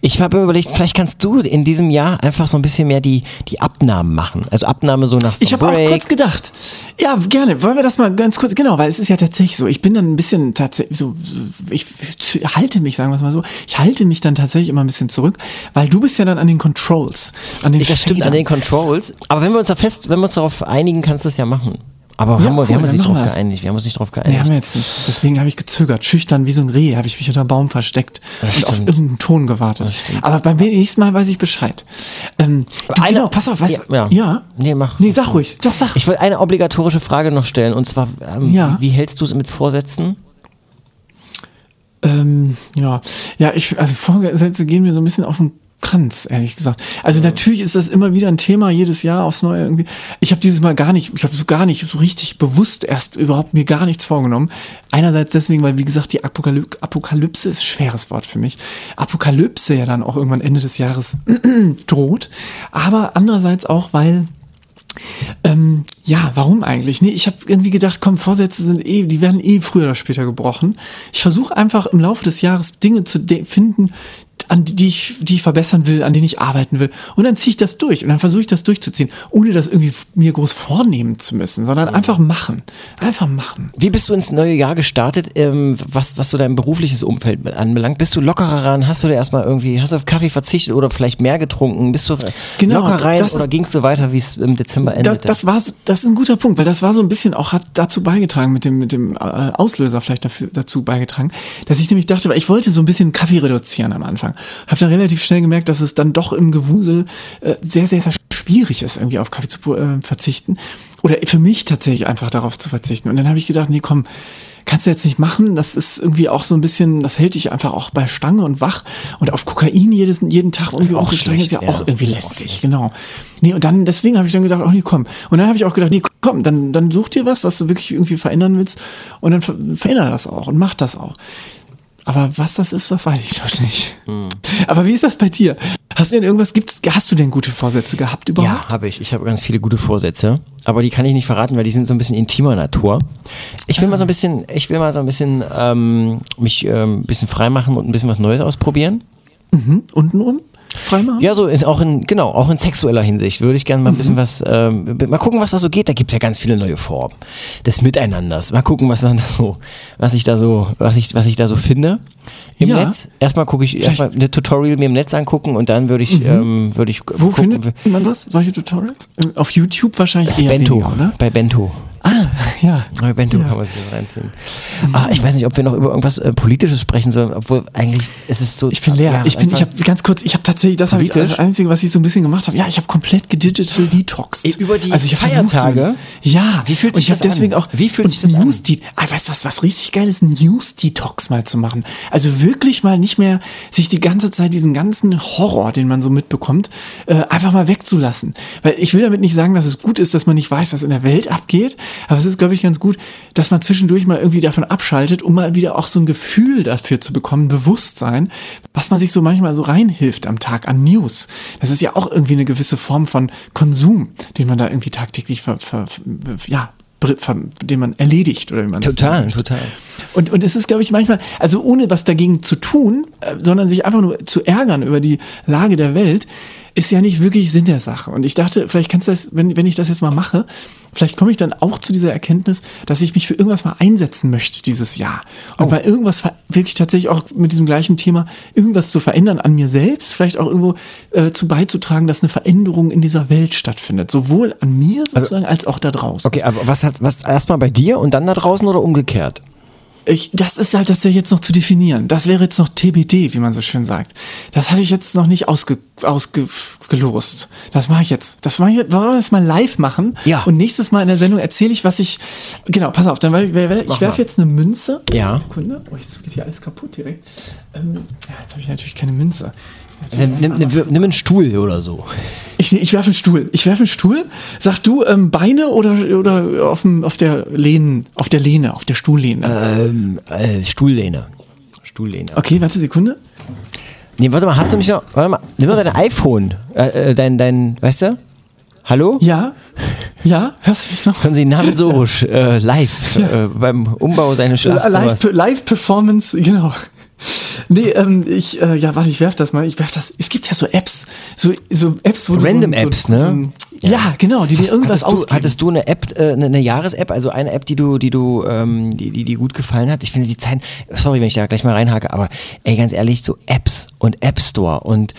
Ich habe mir überlegt, vielleicht kannst du in diesem Jahr einfach so ein bisschen mehr die, die Abnahmen machen. Also Abnahme so nach so Ich habe auch kurz gedacht. Ja, gerne. Wollen wir das mal ganz kurz, genau, weil es ist ja tatsächlich so. Ich bin dann ein bisschen tatsächlich so, ich halte mich, sagen wir es mal so, ich halte mich dann tatsächlich immer ein bisschen zurück, weil du bist ja dann an den Controls, an den das stimmt an den Controls. Aber wenn wir uns da fest, wenn wir uns darauf einigen, kannst du es ja machen. Aber Ja, haben wir, cool, wir haben uns nicht drauf wir das. geeinigt. Wir haben uns nicht drauf Nee, geeinigt. haben wir jetzt nicht. Deswegen habe ich gezögert. Schüchtern wie so ein Reh habe ich mich unter einem Baum versteckt Das und auf irgendeinen Ton gewartet. Aber beim nächsten Mal weiß ich Bescheid. Ähm, du, Eine- genau, pass auf, du? Ja, ja. Nee, mach. Nee, sag ruhig. Doch, sag. Ich will eine obligatorische Frage noch stellen und zwar, ähm, Ja. wie hältst du es mit Vorsätzen? Ähm, ja, ja, ich, also Vorsätze gehen mir so ein bisschen auf den Kranz, ehrlich gesagt. Also natürlich ist das immer wieder ein Thema, jedes Jahr aufs Neue irgendwie. Ich habe dieses Mal gar nicht, ich habe so gar nicht so richtig bewusst erst überhaupt mir gar nichts vorgenommen. Einerseits deswegen, weil wie gesagt, die Apokaly Apokalypse ist ein schweres Wort für mich. Apokalypse ja dann auch irgendwann Ende des Jahres *clears throat* droht. Aber andererseits auch, weil ähm, ja, warum eigentlich? Nee, ich habe irgendwie gedacht, komm, Vorsätze sind eh, die werden eh früher oder später gebrochen. Ich versuche einfach im Laufe des Jahres Dinge zu de- finden, an die ich, die ich verbessern will, an denen ich arbeiten will. Und dann ziehe ich das durch und dann versuche ich das durchzuziehen, ohne das irgendwie mir groß vornehmen zu müssen, sondern einfach machen. Einfach machen. Wie bist du ins neue Jahr gestartet, ähm, was, was so dein berufliches Umfeld anbelangt? Bist du lockerer ran? Hast du dir erstmal irgendwie, hast du auf Kaffee verzichtet oder vielleicht mehr getrunken? Bist du Genau, locker rein das oder ging es so weiter, wie es im Dezember Das, endete? das war so, das ist ein guter Punkt, weil das war so ein bisschen auch hat dazu beigetragen mit dem mit dem äh, Auslöser vielleicht dafür dazu beigetragen, dass ich nämlich dachte, weil ich wollte so ein bisschen Kaffee reduzieren am Anfang. Habe dann relativ schnell gemerkt, dass es dann doch im Gewusel äh, sehr sehr sehr schwierig ist irgendwie auf Kaffee zu äh, verzichten oder für mich tatsächlich einfach darauf zu verzichten. Und dann habe ich gedacht, nee, komm, kannst du jetzt nicht machen. Das ist irgendwie auch so ein bisschen, das hält dich einfach auch bei Stange und wach. Und auf Kokain jedes, jeden Tag irgendwie auch umzusteigen, ist ja schlecht, auch ja. irgendwie lästig. Genau. Nee, und dann, deswegen habe ich dann gedacht, oh nee, komm. Und dann habe ich auch gedacht, nee, komm, dann, dann such dir was, was du wirklich irgendwie verändern willst. Und dann ver veränder das auch und mach das auch. Aber was das ist, das weiß ich doch nicht. Hm. Aber wie ist das bei dir? Hast du denn irgendwas, gibt's, hast du denn gute Vorsätze gehabt überhaupt? Ja, habe ich. Ich habe ganz viele gute Vorsätze, aber die kann ich nicht verraten, weil die sind so ein bisschen intimer Natur. Ich will mal so ein bisschen, ich will mal so ein bisschen ähm, mich ähm, ein bisschen freimachen und ein bisschen was Neues ausprobieren. Untenrum? Freimachen? Ja, so in, auch in, genau, auch in sexueller Hinsicht würde ich gerne mal ein bisschen was, ähm, mal gucken, was da so geht. Da gibt's ja ganz viele neue Formen des Miteinanders. Mal gucken, was dann da so, was ich da so, was ich, was ich da so finde. Im Ja. Netz. Erstmal gucke ich, erstmal eine Tutorial mir im Netz angucken und dann würde ich, ähm, würde ich Wo gucken. findet man das? Solche Tutorials? Auf YouTube wahrscheinlich eher Bento, weniger, oder? bei Bento. Ja. Bento Ja. kann man sich das reinziehen. Ah, ich weiß nicht, ob wir noch über irgendwas äh, Politisches sprechen sollen, obwohl eigentlich ist es so. Ich bin leer. Ja, ich bin, ich habe ganz kurz, ich habe tatsächlich, das habe ich das Einzige, was ich so ein bisschen gemacht habe. Ja, ich habe komplett gedigital detoxed. Über die also ich Feiertage? Ja. Wie fühlt und sich ich das an? deswegen auch. Wie fühlt sich das an? News -De ah, weißt du was, was richtig geil ist, ein News Detox mal zu machen. Also wirklich mal nicht mehr sich die ganze Zeit diesen ganzen Horror, den man so mitbekommt, äh, einfach mal wegzulassen. Weil ich will damit nicht sagen, dass es gut ist, dass man nicht weiß, was in der Welt abgeht, aber es ist es, glaube ich, ganz gut, dass man zwischendurch mal irgendwie davon abschaltet, um mal wieder auch so ein Gefühl dafür zu bekommen, Bewusstsein, was man sich so manchmal so reinhilft am Tag an News. Das ist ja auch irgendwie eine gewisse Form von Konsum, den man da irgendwie tagtäglich ver, ver, ja, den man erledigt oder wie man total total und und es ist glaube ich manchmal also ohne was dagegen zu tun äh, sondern sich einfach nur zu ärgern über die Lage der Welt ist ja nicht wirklich Sinn der Sache. Und ich dachte, vielleicht kannst du das, wenn, wenn ich das jetzt mal mache, vielleicht komme ich dann auch zu dieser Erkenntnis, dass ich mich für irgendwas mal einsetzen möchte dieses Jahr. Und oh. bei irgendwas wirklich tatsächlich auch mit diesem gleichen Thema irgendwas zu verändern an mir selbst, vielleicht auch irgendwo äh, zu beizutragen, dass eine Veränderung in dieser Welt stattfindet. Sowohl an mir also sozusagen also, als auch da draußen. Okay, aber was hat, was erstmal bei dir und dann da draußen oder umgekehrt? Ich, das ist halt tatsächlich jetzt noch zu definieren. Das wäre jetzt noch TBD, wie man so schön sagt. Das habe ich jetzt noch nicht ausge, ausgelost. Das mache ich jetzt. Das mache ich, wollen wir das mal live machen? Ja. Und nächstes Mal in der Sendung erzähle ich, was ich. Genau, pass auf, dann ich, ich werfe jetzt eine Münze. Ja. Sekunde. Oh, jetzt geht hier alles kaputt direkt. Ähm, ja, jetzt habe ich natürlich keine Münze. Nimm, nimm, nimm, einen Stuhl oder so. Ich, ich werfe einen Stuhl. Ich werfe einen Stuhl. Sag du ähm, Beine oder, oder auf, dem, auf der Lehne, auf der Lehne, auf der Stuhllehne? Ähm, äh, Stuhllehne. Stuhllehne. Okay, warte Sekunde. Nee, warte mal, hast du nicht noch. Warte mal, nimm mal dein iPhone. Äh, äh, dein, dein, weißt du? Hallo? Ja. Ja, hörst du mich noch? Hören Sie Namen Sorusch äh, live ja. äh, beim Umbau seines Schlafzimmers. Live-Performance, live genau. Nee, ähm, ich, äh, ja, warte, ich werf das mal. Ich werf das. Es gibt ja so Apps, so, so Apps, wo Random du so, Apps, so, ne? So, ja. ja. genau, die dir irgendwas hattest du, hattest du eine App, äh, eine, eine Jahres-App, also eine App, die du, die du, ähm, die, die, die gut gefallen hat? Ich finde die Zeit, sorry, wenn ich da gleich mal reinhake, aber ey, ganz ehrlich, so Apps und App Store und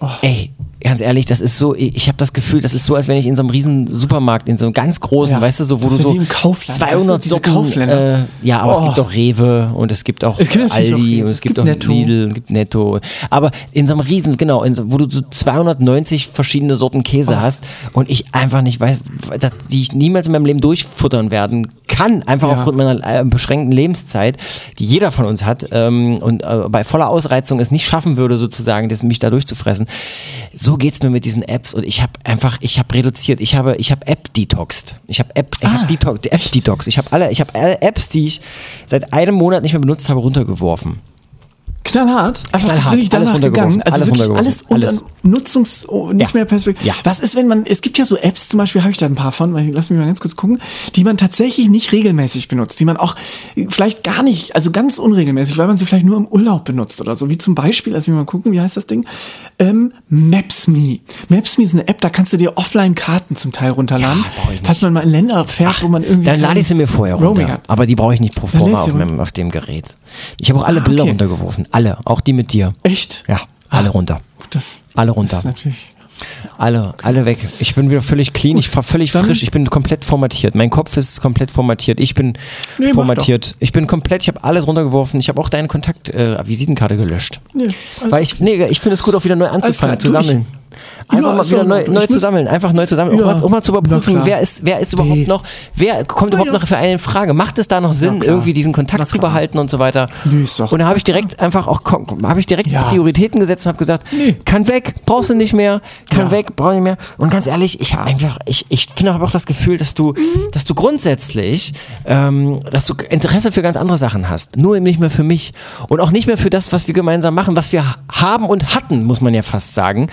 oh. ey, ganz ehrlich, das ist so, ich habe das Gefühl, das ist so, als wenn ich in so einem riesen Supermarkt, in so einem ganz großen, ja, weißt du, so, wo du so 200 Socken, äh, ja, aber oh. es gibt auch Rewe und es gibt auch es gibt Aldi auch und es, es gibt, gibt, auch Netto. Lidl, es gibt Netto. Aber in so einem riesen, genau, so, wo du so 290 verschiedene Sorten Käse oh. hast und ich einfach nicht weiß, dass, die ich niemals in meinem Leben durchfuttern werden kann, einfach ja. aufgrund meiner äh, beschränkten Lebenszeit, die jeder von uns hat ähm, und äh, bei voller Ausreizung es nicht schaffen würde, sozusagen, das, mich da durchzufressen. So geht's mir mit diesen Apps und ich habe einfach, ich habe reduziert, ich habe, ich habe App detoxed. Ich habe App, ich ah, habe Detox, App Detox. Ich habe alle, ich habe alle Apps, die ich seit einem Monat nicht mehr benutzt habe, runtergeworfen. Knallhart. Einfach Knallhart. Bin ich danach alles gegangen. Also alles wirklich alles unter alles. Nutzungs oh, nicht ja. mehr Perspektive. Ja. Was ist, wenn man es gibt ja so Apps, zum Beispiel habe ich da ein paar von, lass mich mal ganz kurz gucken, die man tatsächlich nicht regelmäßig benutzt, die man auch vielleicht gar nicht, also ganz unregelmäßig, weil man sie vielleicht nur im Urlaub benutzt oder so. Wie zum Beispiel, lass mich mal gucken, wie heißt das Ding? Ähm, Maps.me. Maps.me ist eine App, da kannst du dir Offline-Karten zum Teil runterladen, ja, falls man mal in Länder fährt, Ach, wo man irgendwie. Dann lade ich sie mir vorher runter. Aber die brauche ich nicht pro forma auf, auf, dem Gerät. Ich habe auch alle ah, Bilder okay. runtergeworfen. Alle, auch die mit dir. Echt? Ja, alle ah, runter. Das alle runter. ist natürlich alle, alle weg. Ich bin wieder völlig clean, Gut, ich war völlig frisch, ich bin komplett formatiert. Mein Kopf ist komplett formatiert, ich bin nee, formatiert. Ich bin komplett, ich habe alles runtergeworfen. Ich habe auch deine Kontakt-Visitenkarte äh, gelöscht. Nee, Weil ich, nee, ich finde es gut, auch wieder neu anzufangen, zu sammeln. Einfach ja, mal wieder neu, neu zu sammeln, einfach neu zu sammeln, ja, um, mal, zu überprüfen, wer ist, wer ist überhaupt noch, wer kommt überhaupt noch für einen in Frage? Macht es da noch Sinn, irgendwie diesen Kontakt zu behalten und so weiter? Nee, ist doch und da habe ich direkt einfach auch, habe ich direkt Prioritäten gesetzt und habe gesagt, nee. kann weg, brauchst du nicht mehr, kann weg, brauche ich nicht mehr. Und ganz ehrlich, ich habe einfach, ich, ich finde auch das Gefühl, dass du, mhm. dass du grundsätzlich, ähm, dass du Interesse für ganz andere Sachen hast, nur eben nicht mehr für mich und auch nicht mehr für das, was wir gemeinsam machen, was wir haben und hatten, muss man ja fast sagen.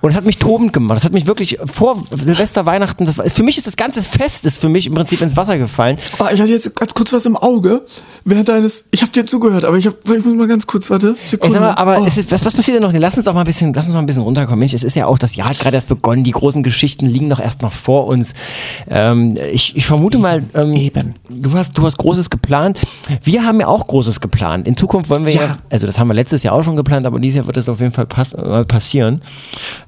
Und hat mich tobend gemacht. Das hat mich wirklich vor Silvester, Weihnachten, für mich ist das ganze Fest ist für mich im Prinzip ins Wasser gefallen. Oh, ich hatte jetzt ganz kurz was im Auge während deines, ich habe dir zugehört, aber ich, hab, ich muss mal ganz kurz, warte. Sekunde. Mal, aber oh. ist, was, was passiert denn noch? Lass uns doch mal ein bisschen, lass uns mal ein bisschen runterkommen. Mensch, es ist ja auch, das Jahr hat gerade erst begonnen, die großen Geschichten liegen doch erst noch vor uns. Ähm, ich, ich vermute mal, ähm, Eben. Du, hast, du hast Großes geplant. Wir haben ja auch Großes geplant. In Zukunft wollen wir ja, ja also das haben wir letztes Jahr auch schon geplant, aber dieses Jahr wird es auf jeden Fall pass, äh, passieren.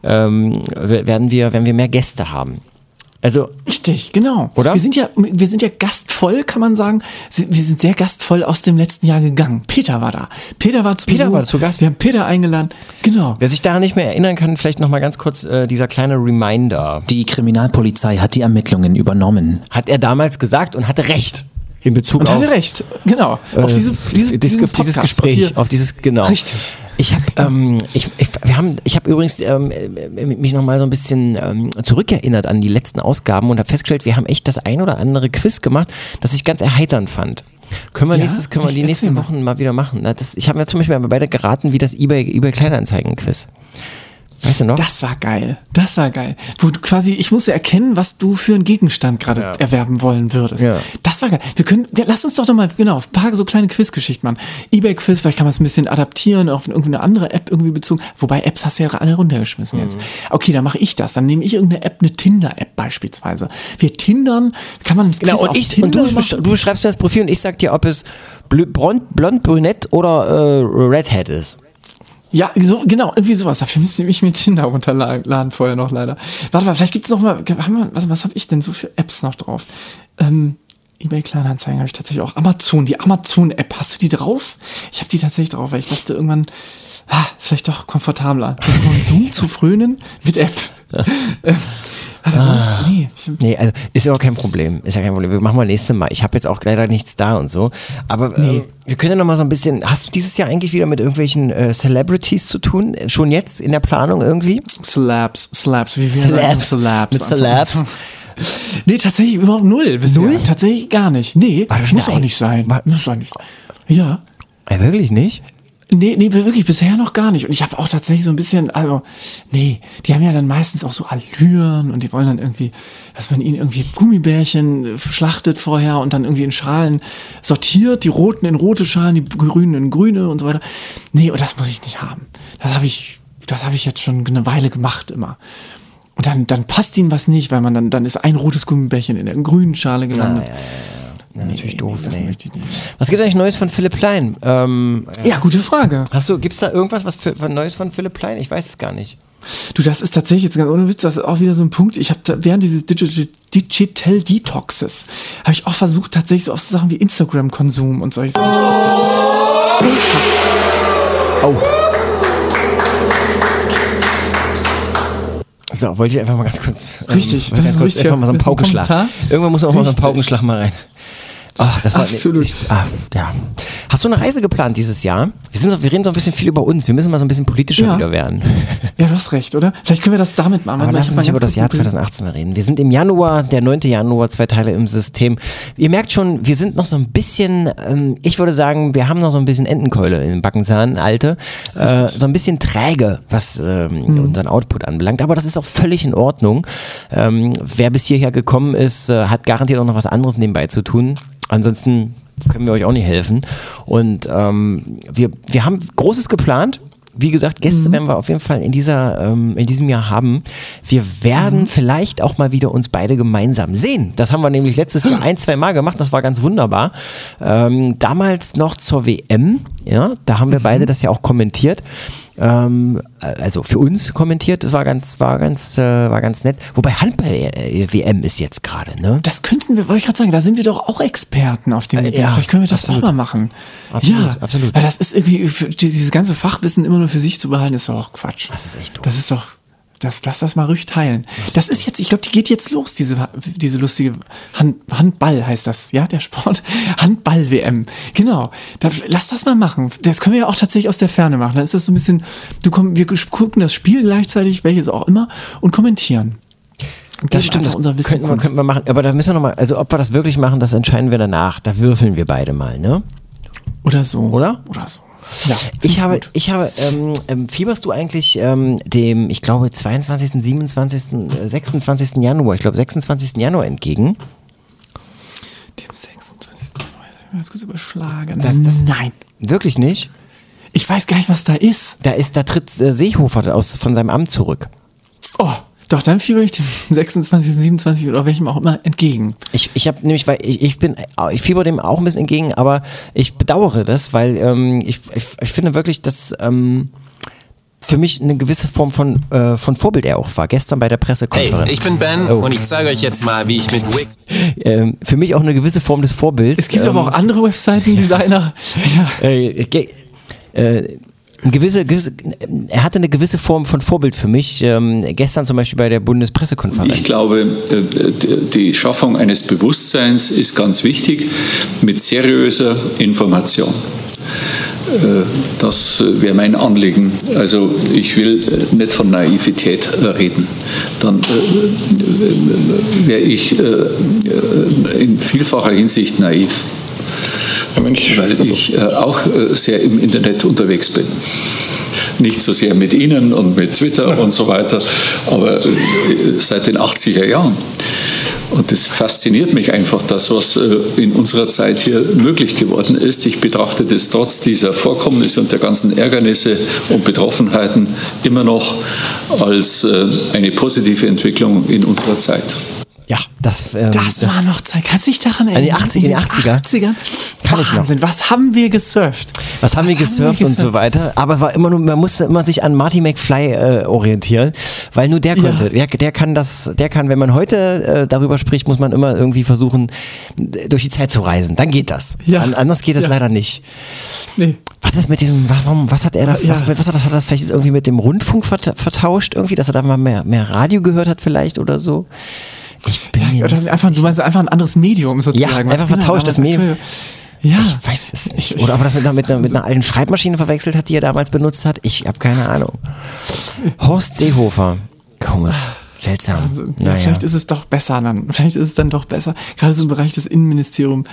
Ähm, werden wir, werden wir mehr Gäste haben. Also richtig, genau. Oder? Wir sind ja, wir sind ja gastvoll, kann man sagen. Wir sind sehr gastvoll aus dem letzten Jahr gegangen. Peter war da. Peter war zu Peter Besuch. war zu Gast. Wir haben Peter eingeladen. Genau. Wer sich daran nicht mehr erinnern kann, vielleicht noch mal ganz kurz äh, dieser kleine Reminder. Die Kriminalpolizei hat die Ermittlungen übernommen. Hat er damals gesagt und hatte recht in Bezug und auf. hatte recht, genau. Auf diese, diese, dieses, Podcast, dieses Gespräch, auf, auf, dieses, genau. Richtig. Ich habe, ähm, ich, ich, wir haben, ich habe übrigens ähm, äh, mich nochmal so ein bisschen ähm, zurückerinnert an die letzten Ausgaben und habe festgestellt, wir haben echt das ein oder andere Quiz gemacht, das ich ganz erheiternd fand. Können wir Ja? nächstes, können wir die nächsten. Wochen mal wieder machen. Na, Das, ich habe mir zum Beispiel beide geraten, wie das eBay, eBay Kleinanzeigen-Quiz. Weißt du noch? Das war geil. Das war geil. Wo du quasi, ich musste erkennen, was du für einen Gegenstand gerade erwerben wollen würdest. Ja. Das war geil. Wir können, ja, lass uns doch noch mal, genau, ein paar so kleine Quizgeschichten machen. Ebay-Quiz, vielleicht kann man es ein bisschen adaptieren auf irgendwie eine andere App irgendwie bezogen. Wobei Apps hast du ja alle runtergeschmissen jetzt. Okay, dann mache ich das. Dann nehme ich irgendeine App, eine Tinder-App beispielsweise. Wir tindern, kann man ein Quiz Genau, und, auf ich, Tinder und du, machen? du beschreibst mir das Profil und ich sag dir, ob es blond, blond brünett oder äh, Redhead ist. Ja, so, genau, irgendwie sowas. Dafür müsste ich mir Tinder runterladen vorher noch leider. Warte mal, vielleicht gibt es noch mal, wir, was, was habe ich denn so für Apps noch drauf? Ähm, eBay Kleinanzeigen habe ich tatsächlich auch. Amazon, die Amazon-App, hast du die drauf? Ich habe die tatsächlich drauf, weil ich dachte irgendwann, ah, ist vielleicht doch komfortabler. Den Konsum zu frönen mit App. *laughs* ähm, sonst, nee. Nee, also ist ja auch kein Problem. Ist ja kein Problem. Wir machen mal nächstes Mal. Ich habe jetzt auch leider nichts da und so. Aber ähm, wir können ja noch mal so ein bisschen. Hast du dieses Jahr eigentlich wieder mit irgendwelchen äh, Celebrities zu tun? Schon jetzt in der Planung irgendwie? Slabs, Slabs, wie wir sagen, Celebs. Mit Celebs. *laughs* Nee, tatsächlich überhaupt null. Bisher. Null? Tatsächlich gar nicht. Nee, muss auch nicht sein. War- Muss auch nicht. Ja. Äh, wirklich nicht? Nee, nee, wirklich bisher noch gar nicht. Und ich habe auch tatsächlich so ein bisschen, also, nee, die haben ja dann meistens auch so Allüren und die wollen dann irgendwie, dass man ihnen irgendwie Gummibärchen äh, schlachtet vorher und dann irgendwie in Schalen sortiert, die roten in rote Schalen, die grünen in grüne und so weiter. Nee, und das muss ich nicht haben. Das habe ich, das habe ich jetzt schon eine Weile gemacht immer. Und dann, dann passt ihnen was nicht, weil man dann, dann ist ein rotes Gummibärchen in der grünen Schale gelandet. Ja, natürlich doof. das nee. möchte ich nicht. Was gibt eigentlich Neues von Philipp Plein? Ähm, Ja, gute Frage. hast du, gibt's da irgendwas was für, für Neues von Philipp Plein? Ich weiß es gar nicht. Du, das ist tatsächlich jetzt ganz ohne Witz, das ist auch wieder so ein Punkt. Ich habe während dieses Digital, Digital Detoxes habe ich auch versucht, tatsächlich so auf so Sachen wie Instagram-Konsum und solche Sachen zu. Oh. So, wollte ich einfach mal ganz kurz. ähm, Richtig, mal das ganz ist kurz richtig. Einfach mal so einen Paukenschlag. Kommentar. Irgendwann muss auch mal so ein Richtig. Paukenschlag mal rein. Ach, das war Absolut. Ich, ah, ja. Hast du eine Reise geplant dieses Jahr? Wir, sind so, wir reden so ein bisschen viel über uns. Wir müssen mal so ein bisschen politischer Ja. wieder werden. Ja, du hast recht, oder? Vielleicht können wir das damit machen. Aber lass uns mal nicht über das Jahr kurz- 2018 mal reden. Wir sind im Januar, der 9. Januar, zwei Teile im System. Ihr merkt schon, wir sind noch so ein bisschen, ähm, ich würde sagen, wir haben noch so ein bisschen Entenkeule im Backenzahn, alte. Äh, so ein bisschen träge, was ähm, Mhm. unseren Output anbelangt. Aber das ist auch völlig in Ordnung. Ähm, wer bis hierher gekommen ist, äh, hat garantiert auch noch was anderes nebenbei zu tun. Ansonsten können wir euch auch nicht helfen. Und ähm, wir, wir haben Großes geplant. Wie gesagt, Gäste werden wir auf jeden Fall in dieser ähm, in diesem Jahr haben. Wir werden vielleicht auch mal wieder uns beide gemeinsam sehen. Das haben wir nämlich letztes Jahr ein, zwei Mal gemacht. Das war ganz wunderbar. Ähm, damals noch zur WM. Ja, da haben wir beide das ja auch kommentiert. Ähm, also für uns kommentiert. Das war ganz war ganz äh, war ganz nett. Wobei Handball äh, ist jetzt gerade. Ne? Das könnten wir, wollte ich gerade sagen, da sind wir doch auch Experten auf dem Äh, Gebiet. ja, Vielleicht können wir das absolut. auch mal machen. Absolut, ja, absolut. Weil das ist irgendwie, dieses ganze Fachwissen immer nur für sich zu behalten, ist doch auch Quatsch. Das ist echt doof. Das ist doch, das, lass das mal ruhig teilen. Das ist jetzt, ich glaube, die geht jetzt los, diese, diese lustige Hand, Handball heißt das, ja, der Sport. *laughs* Handball-WM. Genau. Da, lass das mal machen. Das können wir ja auch tatsächlich aus der Ferne machen. Dann ist das so ein bisschen, du komm, wir gucken das Spiel gleichzeitig, welches auch immer, und kommentieren. Und Das stimmt, das unser Wissen könnten wir, könnten wir machen. Aber da müssen wir nochmal, also ob wir das wirklich machen, das entscheiden wir danach. Da würfeln wir beide mal, ne? Oder so. Oder? Oder so. Ja. Ich habe, ich habe, ähm, ähm, fieberst du eigentlich ähm, dem, ich glaube, 22., 27., äh, 26. Januar, ich glaube 26. Januar entgegen? Dem 26. Januar. Ich das kurz überschlagen. Das- das- Nein. Wirklich nicht? Ich weiß gar nicht, was da ist. Da ist, da tritt äh, Seehofer aus, von seinem Amt zurück. Oh, doch, dann fieber ich dem *laughs* 26., 27. oder welchem auch immer entgegen. Ich, ich habe nämlich, weil ich, ich bin, äh, ich fieber dem auch ein bisschen entgegen, aber ich bedauere das, weil ähm, ich, ich, ich finde wirklich, dass ähm, für mich eine gewisse Form von, äh, von Vorbild er auch war. Gestern bei der Hey, Pressekonferenz. ich bin Ben Oh. und ich zeige euch jetzt mal, wie ich mit Wix *laughs* ähm, für mich auch eine gewisse Form des Vorbilds. Es gibt ähm, aber auch andere Webseitendesigner. *laughs* Ja. äh, ge- äh, eine gewisse, gewisse, er hatte eine gewisse Form von Vorbild für mich. Ähm, gestern zum Beispiel bei der Bundespressekonferenz. Ich glaube, äh, die- Schaffung eines Bewusstseins ist ganz wichtig mit seriöser Information. Äh, Das wäre mein Anliegen. Also ich will nicht von Naivität reden. Dann äh, wäre ich in vielfacher Hinsicht naiv, weil ich äh, auch äh, sehr im Internet unterwegs bin. Nicht so sehr mit Ihnen und mit Twitter und so weiter, aber äh, seit den 80er Jahren. Und das fasziniert mich einfach, das, was äh, in unserer Zeit hier möglich geworden ist. Ich betrachte das trotz dieser Vorkommnisse und der ganzen Ärgernisse und Betroffenheiten immer noch als äh, eine positive Entwicklung in unserer Zeit. Ja, das, ähm, Das, war noch Zeit. Kannst du dich daran erinnern? die 80 in die 80er? 80er? Kann ich noch. Wahnsinn, was haben wir gesurft? Was haben wir gesurft und so weiter, aber war immer nur, man musste immer sich an Marty McFly äh, orientieren, weil nur der Ja. konnte. Der, der kann das, der kann, wenn man heute äh, darüber spricht, muss man immer irgendwie versuchen, durch die Zeit zu reisen. Dann geht das. Ja. An, anders geht es Ja. leider nicht. Nee. Was ist mit diesem, warum, was hat er da, Ja. was, was hat, hat das vielleicht irgendwie mit dem Rundfunk vert, vertauscht irgendwie, dass er da mal mehr, mehr Radio gehört hat vielleicht oder so? Ich bin mir Oder nicht einfach, du meinst einfach ein anderes Medium sozusagen. Ja, Was einfach vertauscht, das Medium. Ja. Ich weiß es nicht. Oder ob er das mit einer, mit, einer, mit einer alten Schreibmaschine verwechselt hat, die er damals benutzt hat. Ich habe keine Ahnung. Horst Seehofer. Komisch. Seltsam. Also, Ja, Naja. Vielleicht ist es doch besser dann. *laughs* Vielleicht ist es dann doch besser. Gerade so im Bereich des Innenministeriums.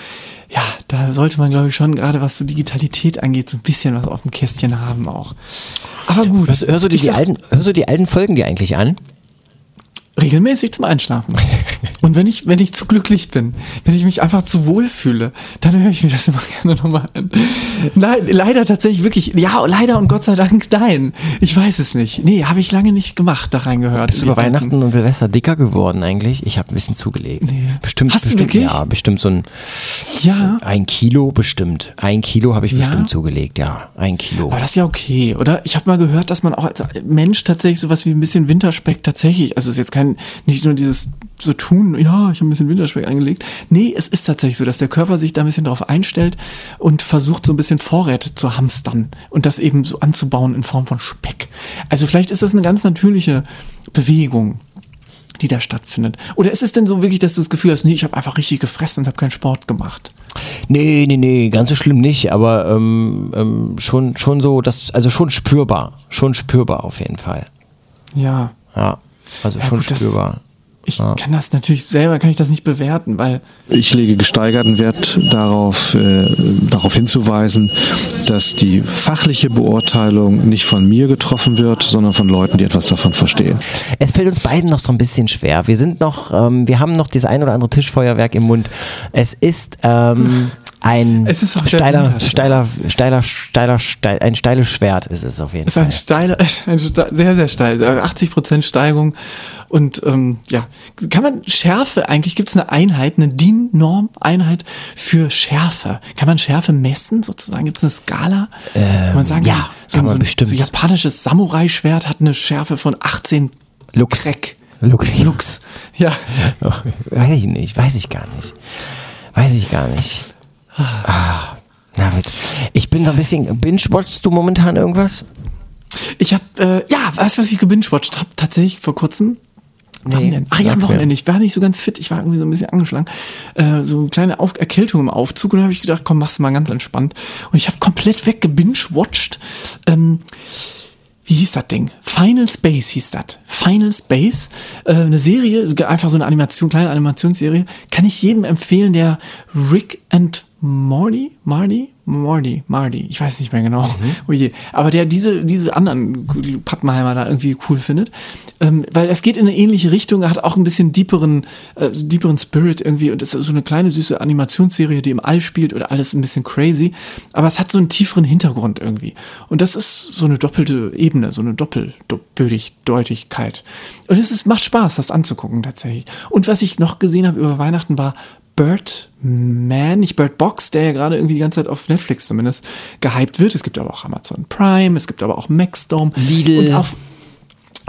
Ja, da sollte man, glaube ich, schon, gerade was so Digitalität angeht, so ein bisschen was auf dem Kästchen haben auch. Aber gut. Hörst, hörst, du die sag, alten, hörst du die alten Folgen dir eigentlich an? Regelmäßig zum Einschlafen. Und wenn ich, wenn ich zu glücklich bin, wenn ich mich einfach zu wohl fühle, dann höre ich mir das immer *laughs* gerne nochmal an. Nein, leider tatsächlich wirklich, ja, leider und Gott sei Dank nein. Ich weiß es nicht. Nee, habe ich lange nicht gemacht, da reingehört. Bist du über Weihnachten und Silvester dicker geworden eigentlich? Ich habe ein bisschen zugelegt. Nee. Bestimmt, Hast du bestimmt, wirklich? ja, bestimmt so ein, Ja. ein Kilo bestimmt. Ein Kilo habe ich Ja? bestimmt zugelegt, ja. Ein Kilo. Aber das ist ja okay, oder? Ich habe mal gehört, dass man auch als Mensch tatsächlich sowas wie ein bisschen Winterspeck tatsächlich, also es ist jetzt kein, nicht nur dieses so tun, ja, ich habe ein bisschen Winterspeck eingelegt. Nee, es ist tatsächlich so, dass der Körper sich da ein bisschen drauf einstellt und versucht so ein bisschen Vorräte zu hamstern und das eben so anzubauen in Form von Speck. Also vielleicht ist das eine ganz natürliche Bewegung die da stattfindet. Oder ist es denn so wirklich, dass du das Gefühl hast, nee, ich habe einfach richtig gefressen und habe keinen Sport gemacht? Nee, nee, nee, ganz so schlimm nicht, aber ähm, ähm, schon, schon so, das, also schon spürbar. Schon spürbar auf jeden Fall. Ja. Ja, also Ja, schon gut, das- spürbar. Ich kann das natürlich selber, kann ich das nicht bewerten, weil Ich lege gesteigerten Wert darauf, äh, darauf hinzuweisen, dass die fachliche Beurteilung nicht von mir getroffen wird, sondern von Leuten, die etwas davon verstehen. Es fällt uns beiden noch so ein bisschen schwer. Wir sind noch, ähm, wir haben noch das ein oder andere Tischfeuerwerk im Mund. Es ist ähm, *laughs* ein steiler, steiler, steiler, steiler, steil, ein steiles Schwert ist es auf jeden Es ist Fall. ein steiler, ein sehr, sehr steil, 80% Steigung. Und ähm, ja, kann man Schärfe, eigentlich gibt es eine Einheit, eine DIN-Norm-Einheit für Schärfe. Kann man Schärfe messen sozusagen? Gibt es eine Skala? kann man sagen, Ähm, ja, so, kann ein- man so ein bestimmt. So japanisches Samurai-Schwert hat eine Schärfe von 18 Lux. Crack. Lux. Lux. Ja. *laughs* Weiß ich nicht, weiß ich gar nicht. Weiß ich gar nicht. Ah, gut. Ich bin so ein bisschen, binge-watchst du momentan irgendwas? Ich habe, äh, ja, weißt du, was ich gebingewatcht habe? Tatsächlich vor kurzem. Wann denn? Ah ja, am. Wochenende. Ich war nicht so ganz fit. Ich war irgendwie so ein bisschen angeschlagen. Äh, so eine kleine Auf Erkältung im Aufzug. Und da habe ich gedacht, komm, machst du mal ganz entspannt. Und ich habe komplett weggebingewatcht. Ähm, wie hieß das Ding? Final Space hieß das. Final Space. Äh, eine Serie, einfach so eine Animation, kleine Animationsserie. Kann ich jedem empfehlen, der Rick and Morty? Marty? Morty, Marty, ich weiß nicht mehr genau. Oh je. Aber der diese, diese anderen Pappenheimer da irgendwie cool findet. Ähm, weil es geht in eine ähnliche Richtung, er hat auch ein bisschen deeperen, äh, deeperen Spirit irgendwie und es ist so eine kleine süße Animationsserie, die im All spielt oder alles ein bisschen crazy. Aber es hat so einen tieferen Hintergrund irgendwie. Und das ist so eine doppelte Ebene, so eine Doppeldeutigkeit. Und es ist, macht Spaß, das anzugucken tatsächlich. Und was ich noch gesehen habe über Weihnachten war Birdman, nicht Bird Box, der ja gerade irgendwie die ganze Zeit auf Netflix zumindest gehypt wird. Es gibt aber auch Amazon Prime, es gibt aber auch Maxdome. Lidl. Und auf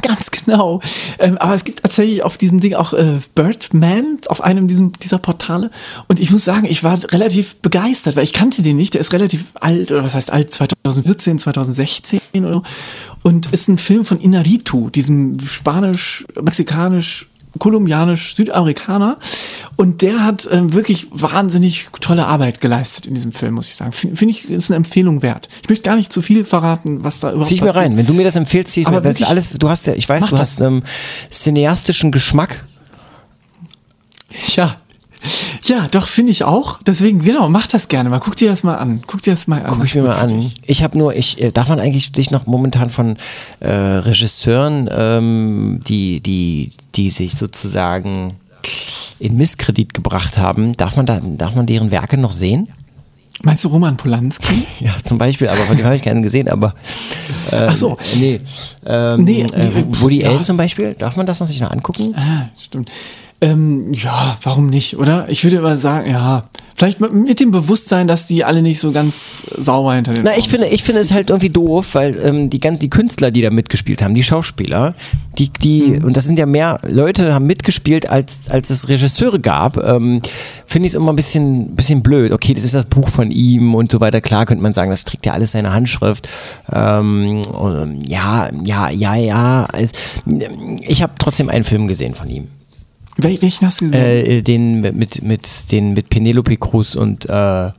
Ganz genau. Ähm, aber es gibt tatsächlich auf diesem Ding auch äh, Birdman auf einem diesem, dieser Portale. Und ich muss sagen, ich war relativ begeistert, weil ich kannte den nicht. Der ist relativ alt, oder was heißt alt, 2014, 2016 oder so. Und ist ein Film von Inaritu, diesem spanisch-mexikanisch kolumbianisch-Südamerikaner. Und der hat ähm, wirklich wahnsinnig tolle Arbeit geleistet in diesem Film, muss ich sagen. Finde find ich, ist eine Empfehlung wert. Ich möchte gar nicht zu viel verraten, was da überhaupt Zieh ich mir rein. Wenn du mir das empfehlst, zieh ich Aber mir wirklich, alles. Du hast ja, ich weiß, du das. hast ähm, cineastischen Geschmack. Ja. *laughs* Ja, doch, finde ich auch. Deswegen, genau, mach das gerne mal. Guck dir das mal an. Guck dir das mal an. Guck ich mir mal an. Ich habe nur, ich äh, darf man eigentlich sich noch momentan von äh, Regisseuren, ähm, die die die sich sozusagen in Misskredit gebracht haben, darf man da darf man deren Werke noch sehen? Meinst du Roman Polanski? *laughs* Ja, zum Beispiel, aber von dem habe ich keinen gesehen, aber äh, Ach so. nee, ähm, Nee, äh, die- Woody ja. Allen zum Beispiel, darf man das noch sich noch angucken? Ah, stimmt. Ähm, ja, warum nicht, oder? Ich würde immer sagen, ja, vielleicht mit- dem Bewusstsein, dass die alle nicht so ganz sauber hinter den Na, ich finde, ich finde es halt irgendwie doof, weil ähm, die ganzen die Künstler, die da mitgespielt haben, die Schauspieler, die die und das sind ja mehr Leute haben mitgespielt als als es Regisseure gab. Ähm, finde ich es immer ein bisschen bisschen blöd. Okay, das ist das Buch von ihm und so weiter. Klar könnte man sagen, das trägt ja alles seine Handschrift. Ähm, und, ähm, ja, ja, ja, ja. Es- Ich habe trotzdem einen Film gesehen von ihm. Wel welchen hast du gesehen? Äh, den mit mit den mit Penelope Cruz und äh,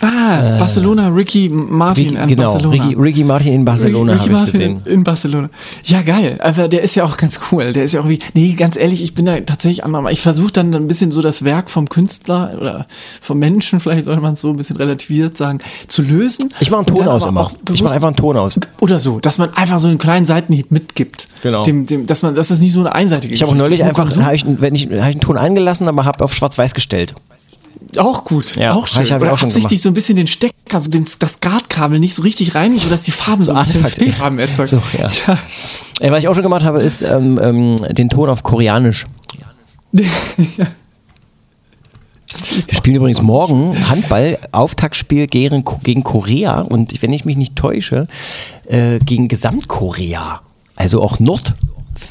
ah, Barcelona, Ricky Martin Ricky, in genau, Barcelona. Ricky, Ricky Martin in Barcelona Ricky habe ich Martin gesehen. In, in Barcelona. Ja, geil. Aber der ist ja auch ganz cool. Der ist ja auch wie, nee, ganz ehrlich, ich bin da tatsächlich anderer. Ich versuche dann ein bisschen so das Werk vom Künstler oder vom Menschen, vielleicht sollte man es so ein bisschen relativiert sagen, zu lösen. Ich mache einen Ton aus aber immer. auch Ich mache einfach einen Ton aus. Oder so, dass man einfach so einen kleinen Seitenhieb mitgibt. Genau. Dem, dem, dass man, dass das nicht so eine einseitige Ich habe auch Geschichte neulich ist. einfach, habe ich, wenn ich, hab ich einen Ton angelassen, aber habe auf Schwarz-Weiß gestellt. Auch gut, Ja, auch schön. ich- hab Oder auch schon absichtlich so ein bisschen den Stecker, so den, das Guardkabel nicht so richtig rein, sodass die Farben so, Artefakte. Fehlfarben erzeugen. So, ja. *laughs* Äh, was ich auch schon gemacht habe, ist ähm, ähm, den Ton auf Koreanisch. Wir spielen übrigens morgen Handball, Auftaktspiel gegen, gegen Korea und wenn ich mich nicht täusche, äh, gegen Gesamtkorea. Also auch Nord.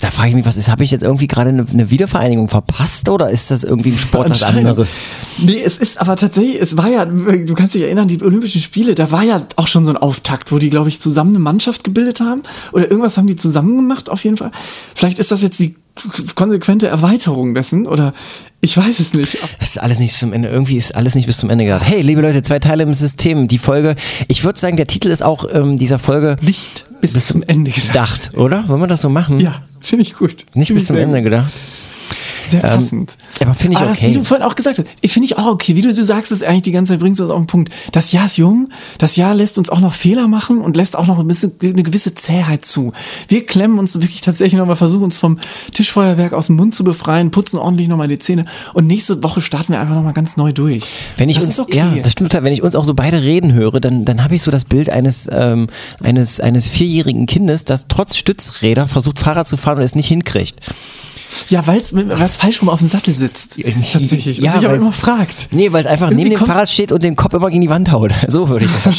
Da frage ich mich, was ist, habe ich jetzt irgendwie gerade eine, eine Wiedervereinigung verpasst oder ist das irgendwie im Sport was anderes? Nee, es ist aber tatsächlich, es war ja, du kannst dich erinnern, die Olympischen Spiele, da war ja auch schon so ein Auftakt, wo die, glaube ich, zusammen eine Mannschaft gebildet haben. Oder irgendwas haben die zusammen gemacht, auf jeden Fall. Vielleicht ist das jetzt die konsequente Erweiterung dessen, oder ich weiß es nicht. Das ist alles nicht zum Ende. Irgendwie ist alles nicht bis zum Ende gedacht. Hey, liebe Leute, zwei Teile im System. Die Folge, ich würde sagen, der Titel ist auch ähm, dieser Folge Nicht bis, zum Ende gedacht. gedacht, oder? Wollen wir das so machen? Ja, finde ich gut. Nicht bis ich zum Ende gedacht. Sehr passend. aber finde ich aber Das, okay. wie du vorhin auch gesagt hast, finde ich auch okay. Wie du, du sagst es eigentlich die ganze Zeit, bringst du uns auf den Punkt. Das Jahr ist jung, das Jahr lässt uns auch noch Fehler machen und lässt auch noch ein bisschen, eine gewisse Zähheit zu. Wir klemmen uns wirklich tatsächlich nochmal, versuchen uns vom Tischfeuerwerk aus dem Mund zu befreien, putzen ordentlich nochmal die Zähne und nächste Woche starten wir einfach nochmal ganz neu durch. Wenn ich das uns, ist okay. ja, das stimmt, wenn ich uns auch so beide reden höre, dann, dann habe ich so das Bild eines, ähm, eines, eines vierjährigen Kindes, das trotz Stützräder versucht, Fahrrad zu fahren und es nicht hinkriegt. Ja, weil es falsch rum auf dem Sattel sitzt. Tatsächlich. Ja, und sich aber immer fragt. Nee, weil es einfach Irgendwie neben dem Fahrrad steht und den Kopf immer gegen die Wand haut. *laughs* So würde ich sagen.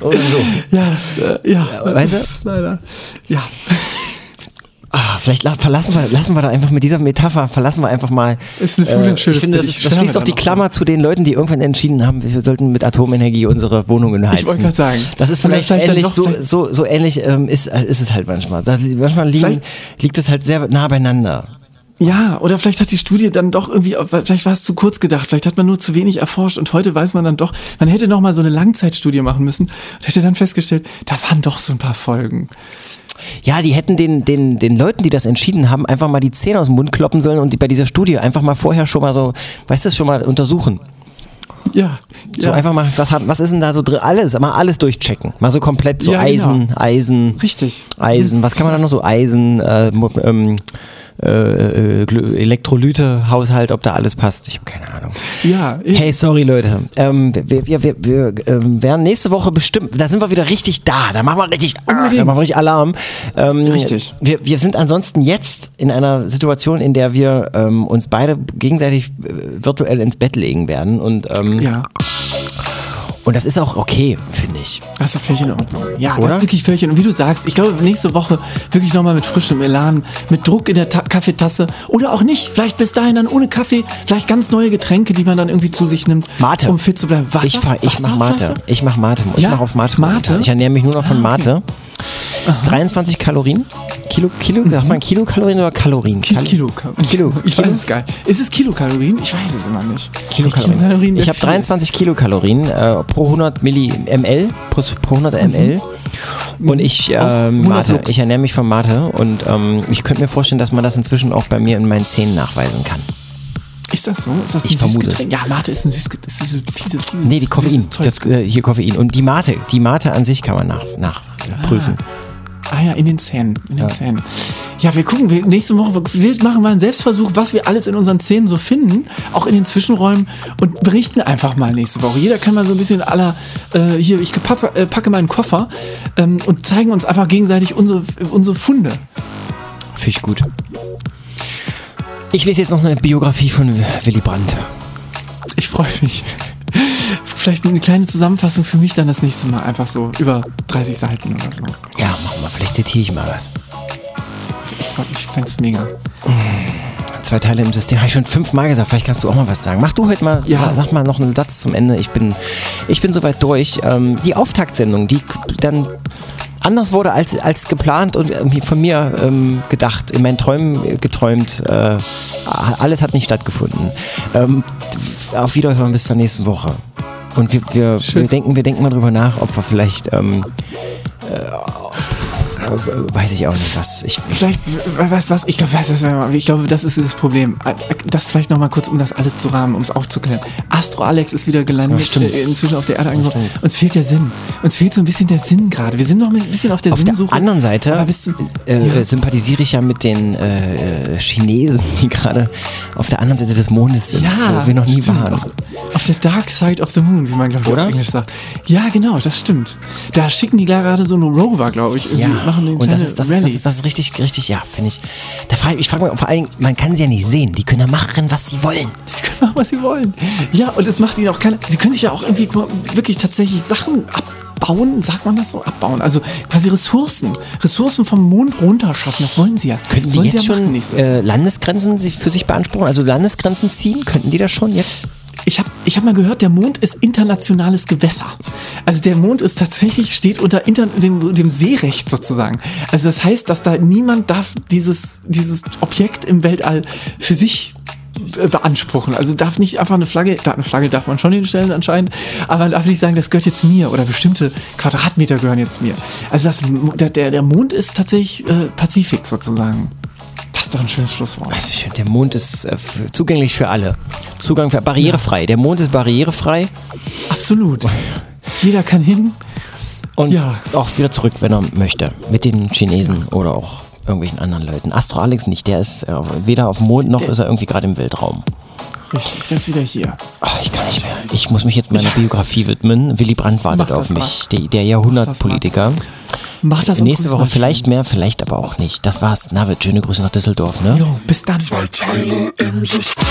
Oder *laughs* so. Ja, das, äh, ja. weißt du? das ist Leider. Ja. Ah, vielleicht la- verlassen wir, lassen wir da einfach mit dieser Metapher, verlassen wir einfach mal. äh, Ist ein wunderschönes ich finde, das, ist, Ich das schließt doch die Klammer zu den Leuten, die irgendwann entschieden haben, wir sollten mit Atomenergie unsere Wohnungen heizen. wollte gerade sagen. Das ist vielleicht, vielleicht ähnlich, so, so, so ähnlich ähm, ist, äh, ist es halt manchmal. Da, manchmal liegen, liegt es halt sehr nah beieinander. Ja, oder vielleicht hat die Studie dann doch irgendwie, vielleicht war es zu kurz gedacht, vielleicht hat man nur zu wenig erforscht und heute weiß man dann doch, man hätte noch mal so eine Langzeitstudie machen müssen und hätte dann festgestellt, da waren doch so ein paar Folgen. Ja, die hätten den, den, den Leuten, die das entschieden haben, einfach mal die Zähne aus dem Mund kloppen sollen und die bei dieser Studie einfach mal vorher schon mal so, weißt du, schon mal untersuchen. Ja, So ja. einfach mal, was, hat, was ist denn da so drin? Alles, mal alles durchchecken. Mal so komplett so Ja, Eisen, genau. Eisen. Richtig. Eisen, was kann man da noch so? Eisen, äh, ähm, äh, äh, Gly- Elektrolyte, Haushalt, ob da alles passt. Ich habe keine Ahnung. Ja, Hey, sorry Leute. Ähm, wir wir, wir, wir ähm, werden nächste Woche bestimmt, da sind wir wieder richtig da. Da machen wir richtig, ah, da machen wir richtig Alarm. Ähm, Richtig. Wir, wir sind ansonsten jetzt in einer Situation, in der wir ähm, uns beide gegenseitig äh, virtuell ins Bett legen werden. Und, ähm, ja, und das ist auch okay, finde ich. das ist doch völlig in Ordnung. Ja, das Oder? ist wirklich völlig in Ordnung. Wie du sagst, ich glaube, nächste Woche wirklich noch mal mit frischem Elan, mit Druck in der Ta Kaffeetasse oder auch nicht. Vielleicht bis dahin dann ohne Kaffee, vielleicht ganz neue Getränke, die man dann irgendwie zu sich nimmt, Mate. um fit zu bleiben. Wasser? Ich, ich mach Mate. Wasserflasche? Ich mach Mate. Ich Ja? mach auf Mate. Mate? Ich ernähre mich nur noch von Ah, okay. Mate. 23 Kalorien, Kilo, Kilo, sagt man Kilokalorien oder Kalorien? Ki Kal- Kilo, Kilo, *laughs* Ich Kilo? weiß es gar nicht. Ist es Kilokalorien? Ich weiß es immer nicht. Kilokalorien. wäre Ich habe viel. 23 Kilokalorien äh, pro 100 Milli ml, pro, pro 100 ml. Und ich, ähm, 100 Mate, ich ernähre mich von Mate und ähm, ich könnte mir vorstellen, dass man das inzwischen auch bei mir in meinen Zähnen nachweisen kann. Ist das so? Ist das Ich ein vermute Süßgetränk? Ja, Mate ist ein Süßgetränk. Das ist so fiese, fiese, Nee, die Koffein, das, äh, hier Koffein. Und die Mate, die Mate an sich kann man nach, nachprüfen. Ah ja, in den Zähnen. In den Zähnen. Ja, wir gucken, wir, nächste Woche wir machen wir einen Selbstversuch, was wir alles in unseren Zähnen so finden, auch in den Zwischenräumen und berichten einfach mal nächste Woche. Jeder kann mal so ein bisschen aller, äh, hier, ich packe, äh, packe meinen Koffer ähm, und zeigen uns einfach gegenseitig unsere, unsere Funde. Finde ich gut. Ich lese jetzt noch eine Biografie von Willy Brandt. Ich freue mich. Vielleicht eine kleine Zusammenfassung für mich dann das nächste Mal. Einfach so über 30 Seiten oder so. Ja, machen wir. Vielleicht zitiere ich mal was. Ich, freu- ich fände es mega. Zwei Teile im System. Habe ich schon fünfmal gesagt. Vielleicht kannst du auch mal was sagen. Mach du heute mal, Ja. sa- sag mal noch einen Satz zum Ende. Ich bin, ich bin soweit durch. Ähm, die Auftaktsendung, die dann anders wurde als, als geplant und irgendwie von mir ähm, gedacht, in meinen Träumen geträumt. Äh, alles hat nicht stattgefunden. Ähm, auf Wiederhören bis zur nächsten Woche. Und wir, wir, wir denken, wir denken mal drüber nach, ob wir vielleicht, ähm, äh, äh, weiß ich auch nicht was. Ich, Vielleicht, du was, ich glaube, du was, ich glaube, das ist das Problem. Das vielleicht nochmal kurz, um das alles zu rahmen, um es aufzuklären. Astro Alex ist wieder gelandet, Ja, äh, inzwischen auf der Erde angekommen. Uns fehlt der Sinn. Uns fehlt so ein bisschen der Sinn gerade. Wir sind noch ein bisschen auf der Auf der Sinnsuche. anderen Seite Aber bist du, äh, ja. sympathisiere ich ja mit den äh, Chinesen, die gerade auf der anderen Seite des Mondes sind, ja, wo wir noch nie stimmt. waren. Auf, auf der Dark Side of the Moon, wie man, glaube ich, auf Englisch sagt. Ja, genau, das stimmt. Da schicken die gerade so einen Rover, glaube ich. Ja, machen eine und das ist, das, das, ist, das ist richtig, richtig, ja, finde ich. Da frage ich, ich frage mich vor allen Dingen, man kann sie ja nicht sehen. Die können ja machen, was sie wollen. Die können machen, was sie wollen. Ja, und es macht ihnen auch keine. Sie können sich ja auch irgendwie mal, wirklich tatsächlich Sachen abbauen, sagt man das so? Abbauen. Also quasi Ressourcen. Ressourcen vom Mond runterschaffen, das wollen sie ja. Könnten die jetzt sie ja schon äh, Landesgrenzen für sich beanspruchen? Also Landesgrenzen ziehen? Könnten die das schon jetzt? Ich habe ich hab mal gehört, der Mond ist internationales Gewässer. Also der Mond ist tatsächlich, steht unter inter, dem, dem Seerecht sozusagen. Also das heißt, dass da niemand darf dieses, dieses Objekt im Weltall für sich beanspruchen. Also darf nicht einfach eine Flagge, eine Flagge darf man schon hinstellen anscheinend, aber man darf nicht sagen, das gehört jetzt mir oder bestimmte Quadratmeter gehören jetzt mir. Also das, der, der, Mond ist tatsächlich äh, Pazifik sozusagen. Das ist doch ein schönes Schlusswort. Also ich finde, der Mond ist äh, zugänglich für alle. Zugang für barrierefrei. Der Mond ist barrierefrei Absolut. Jeder kann hin. und Ja. auch wieder zurück, wenn er möchte. Mit den Chinesen oder auch irgendwelchen anderen Leuten. Astro Alex nicht, der ist äh, weder auf dem Mond noch ist er irgendwie gerade im Weltraum. Richtig, das ist wieder hier. Ach, ich kann nicht mehr. Ich muss mich jetzt meiner Biografie widmen. Willy Brandt wartet auf mich. Der, der Jahrhundertpolitiker. Mach das Nächste Woche vielleicht mehr, vielleicht aber auch nicht. Das war's. Navid, schöne Grüße nach Düsseldorf, ne? Jo, bis dann. Zwei Teile im System.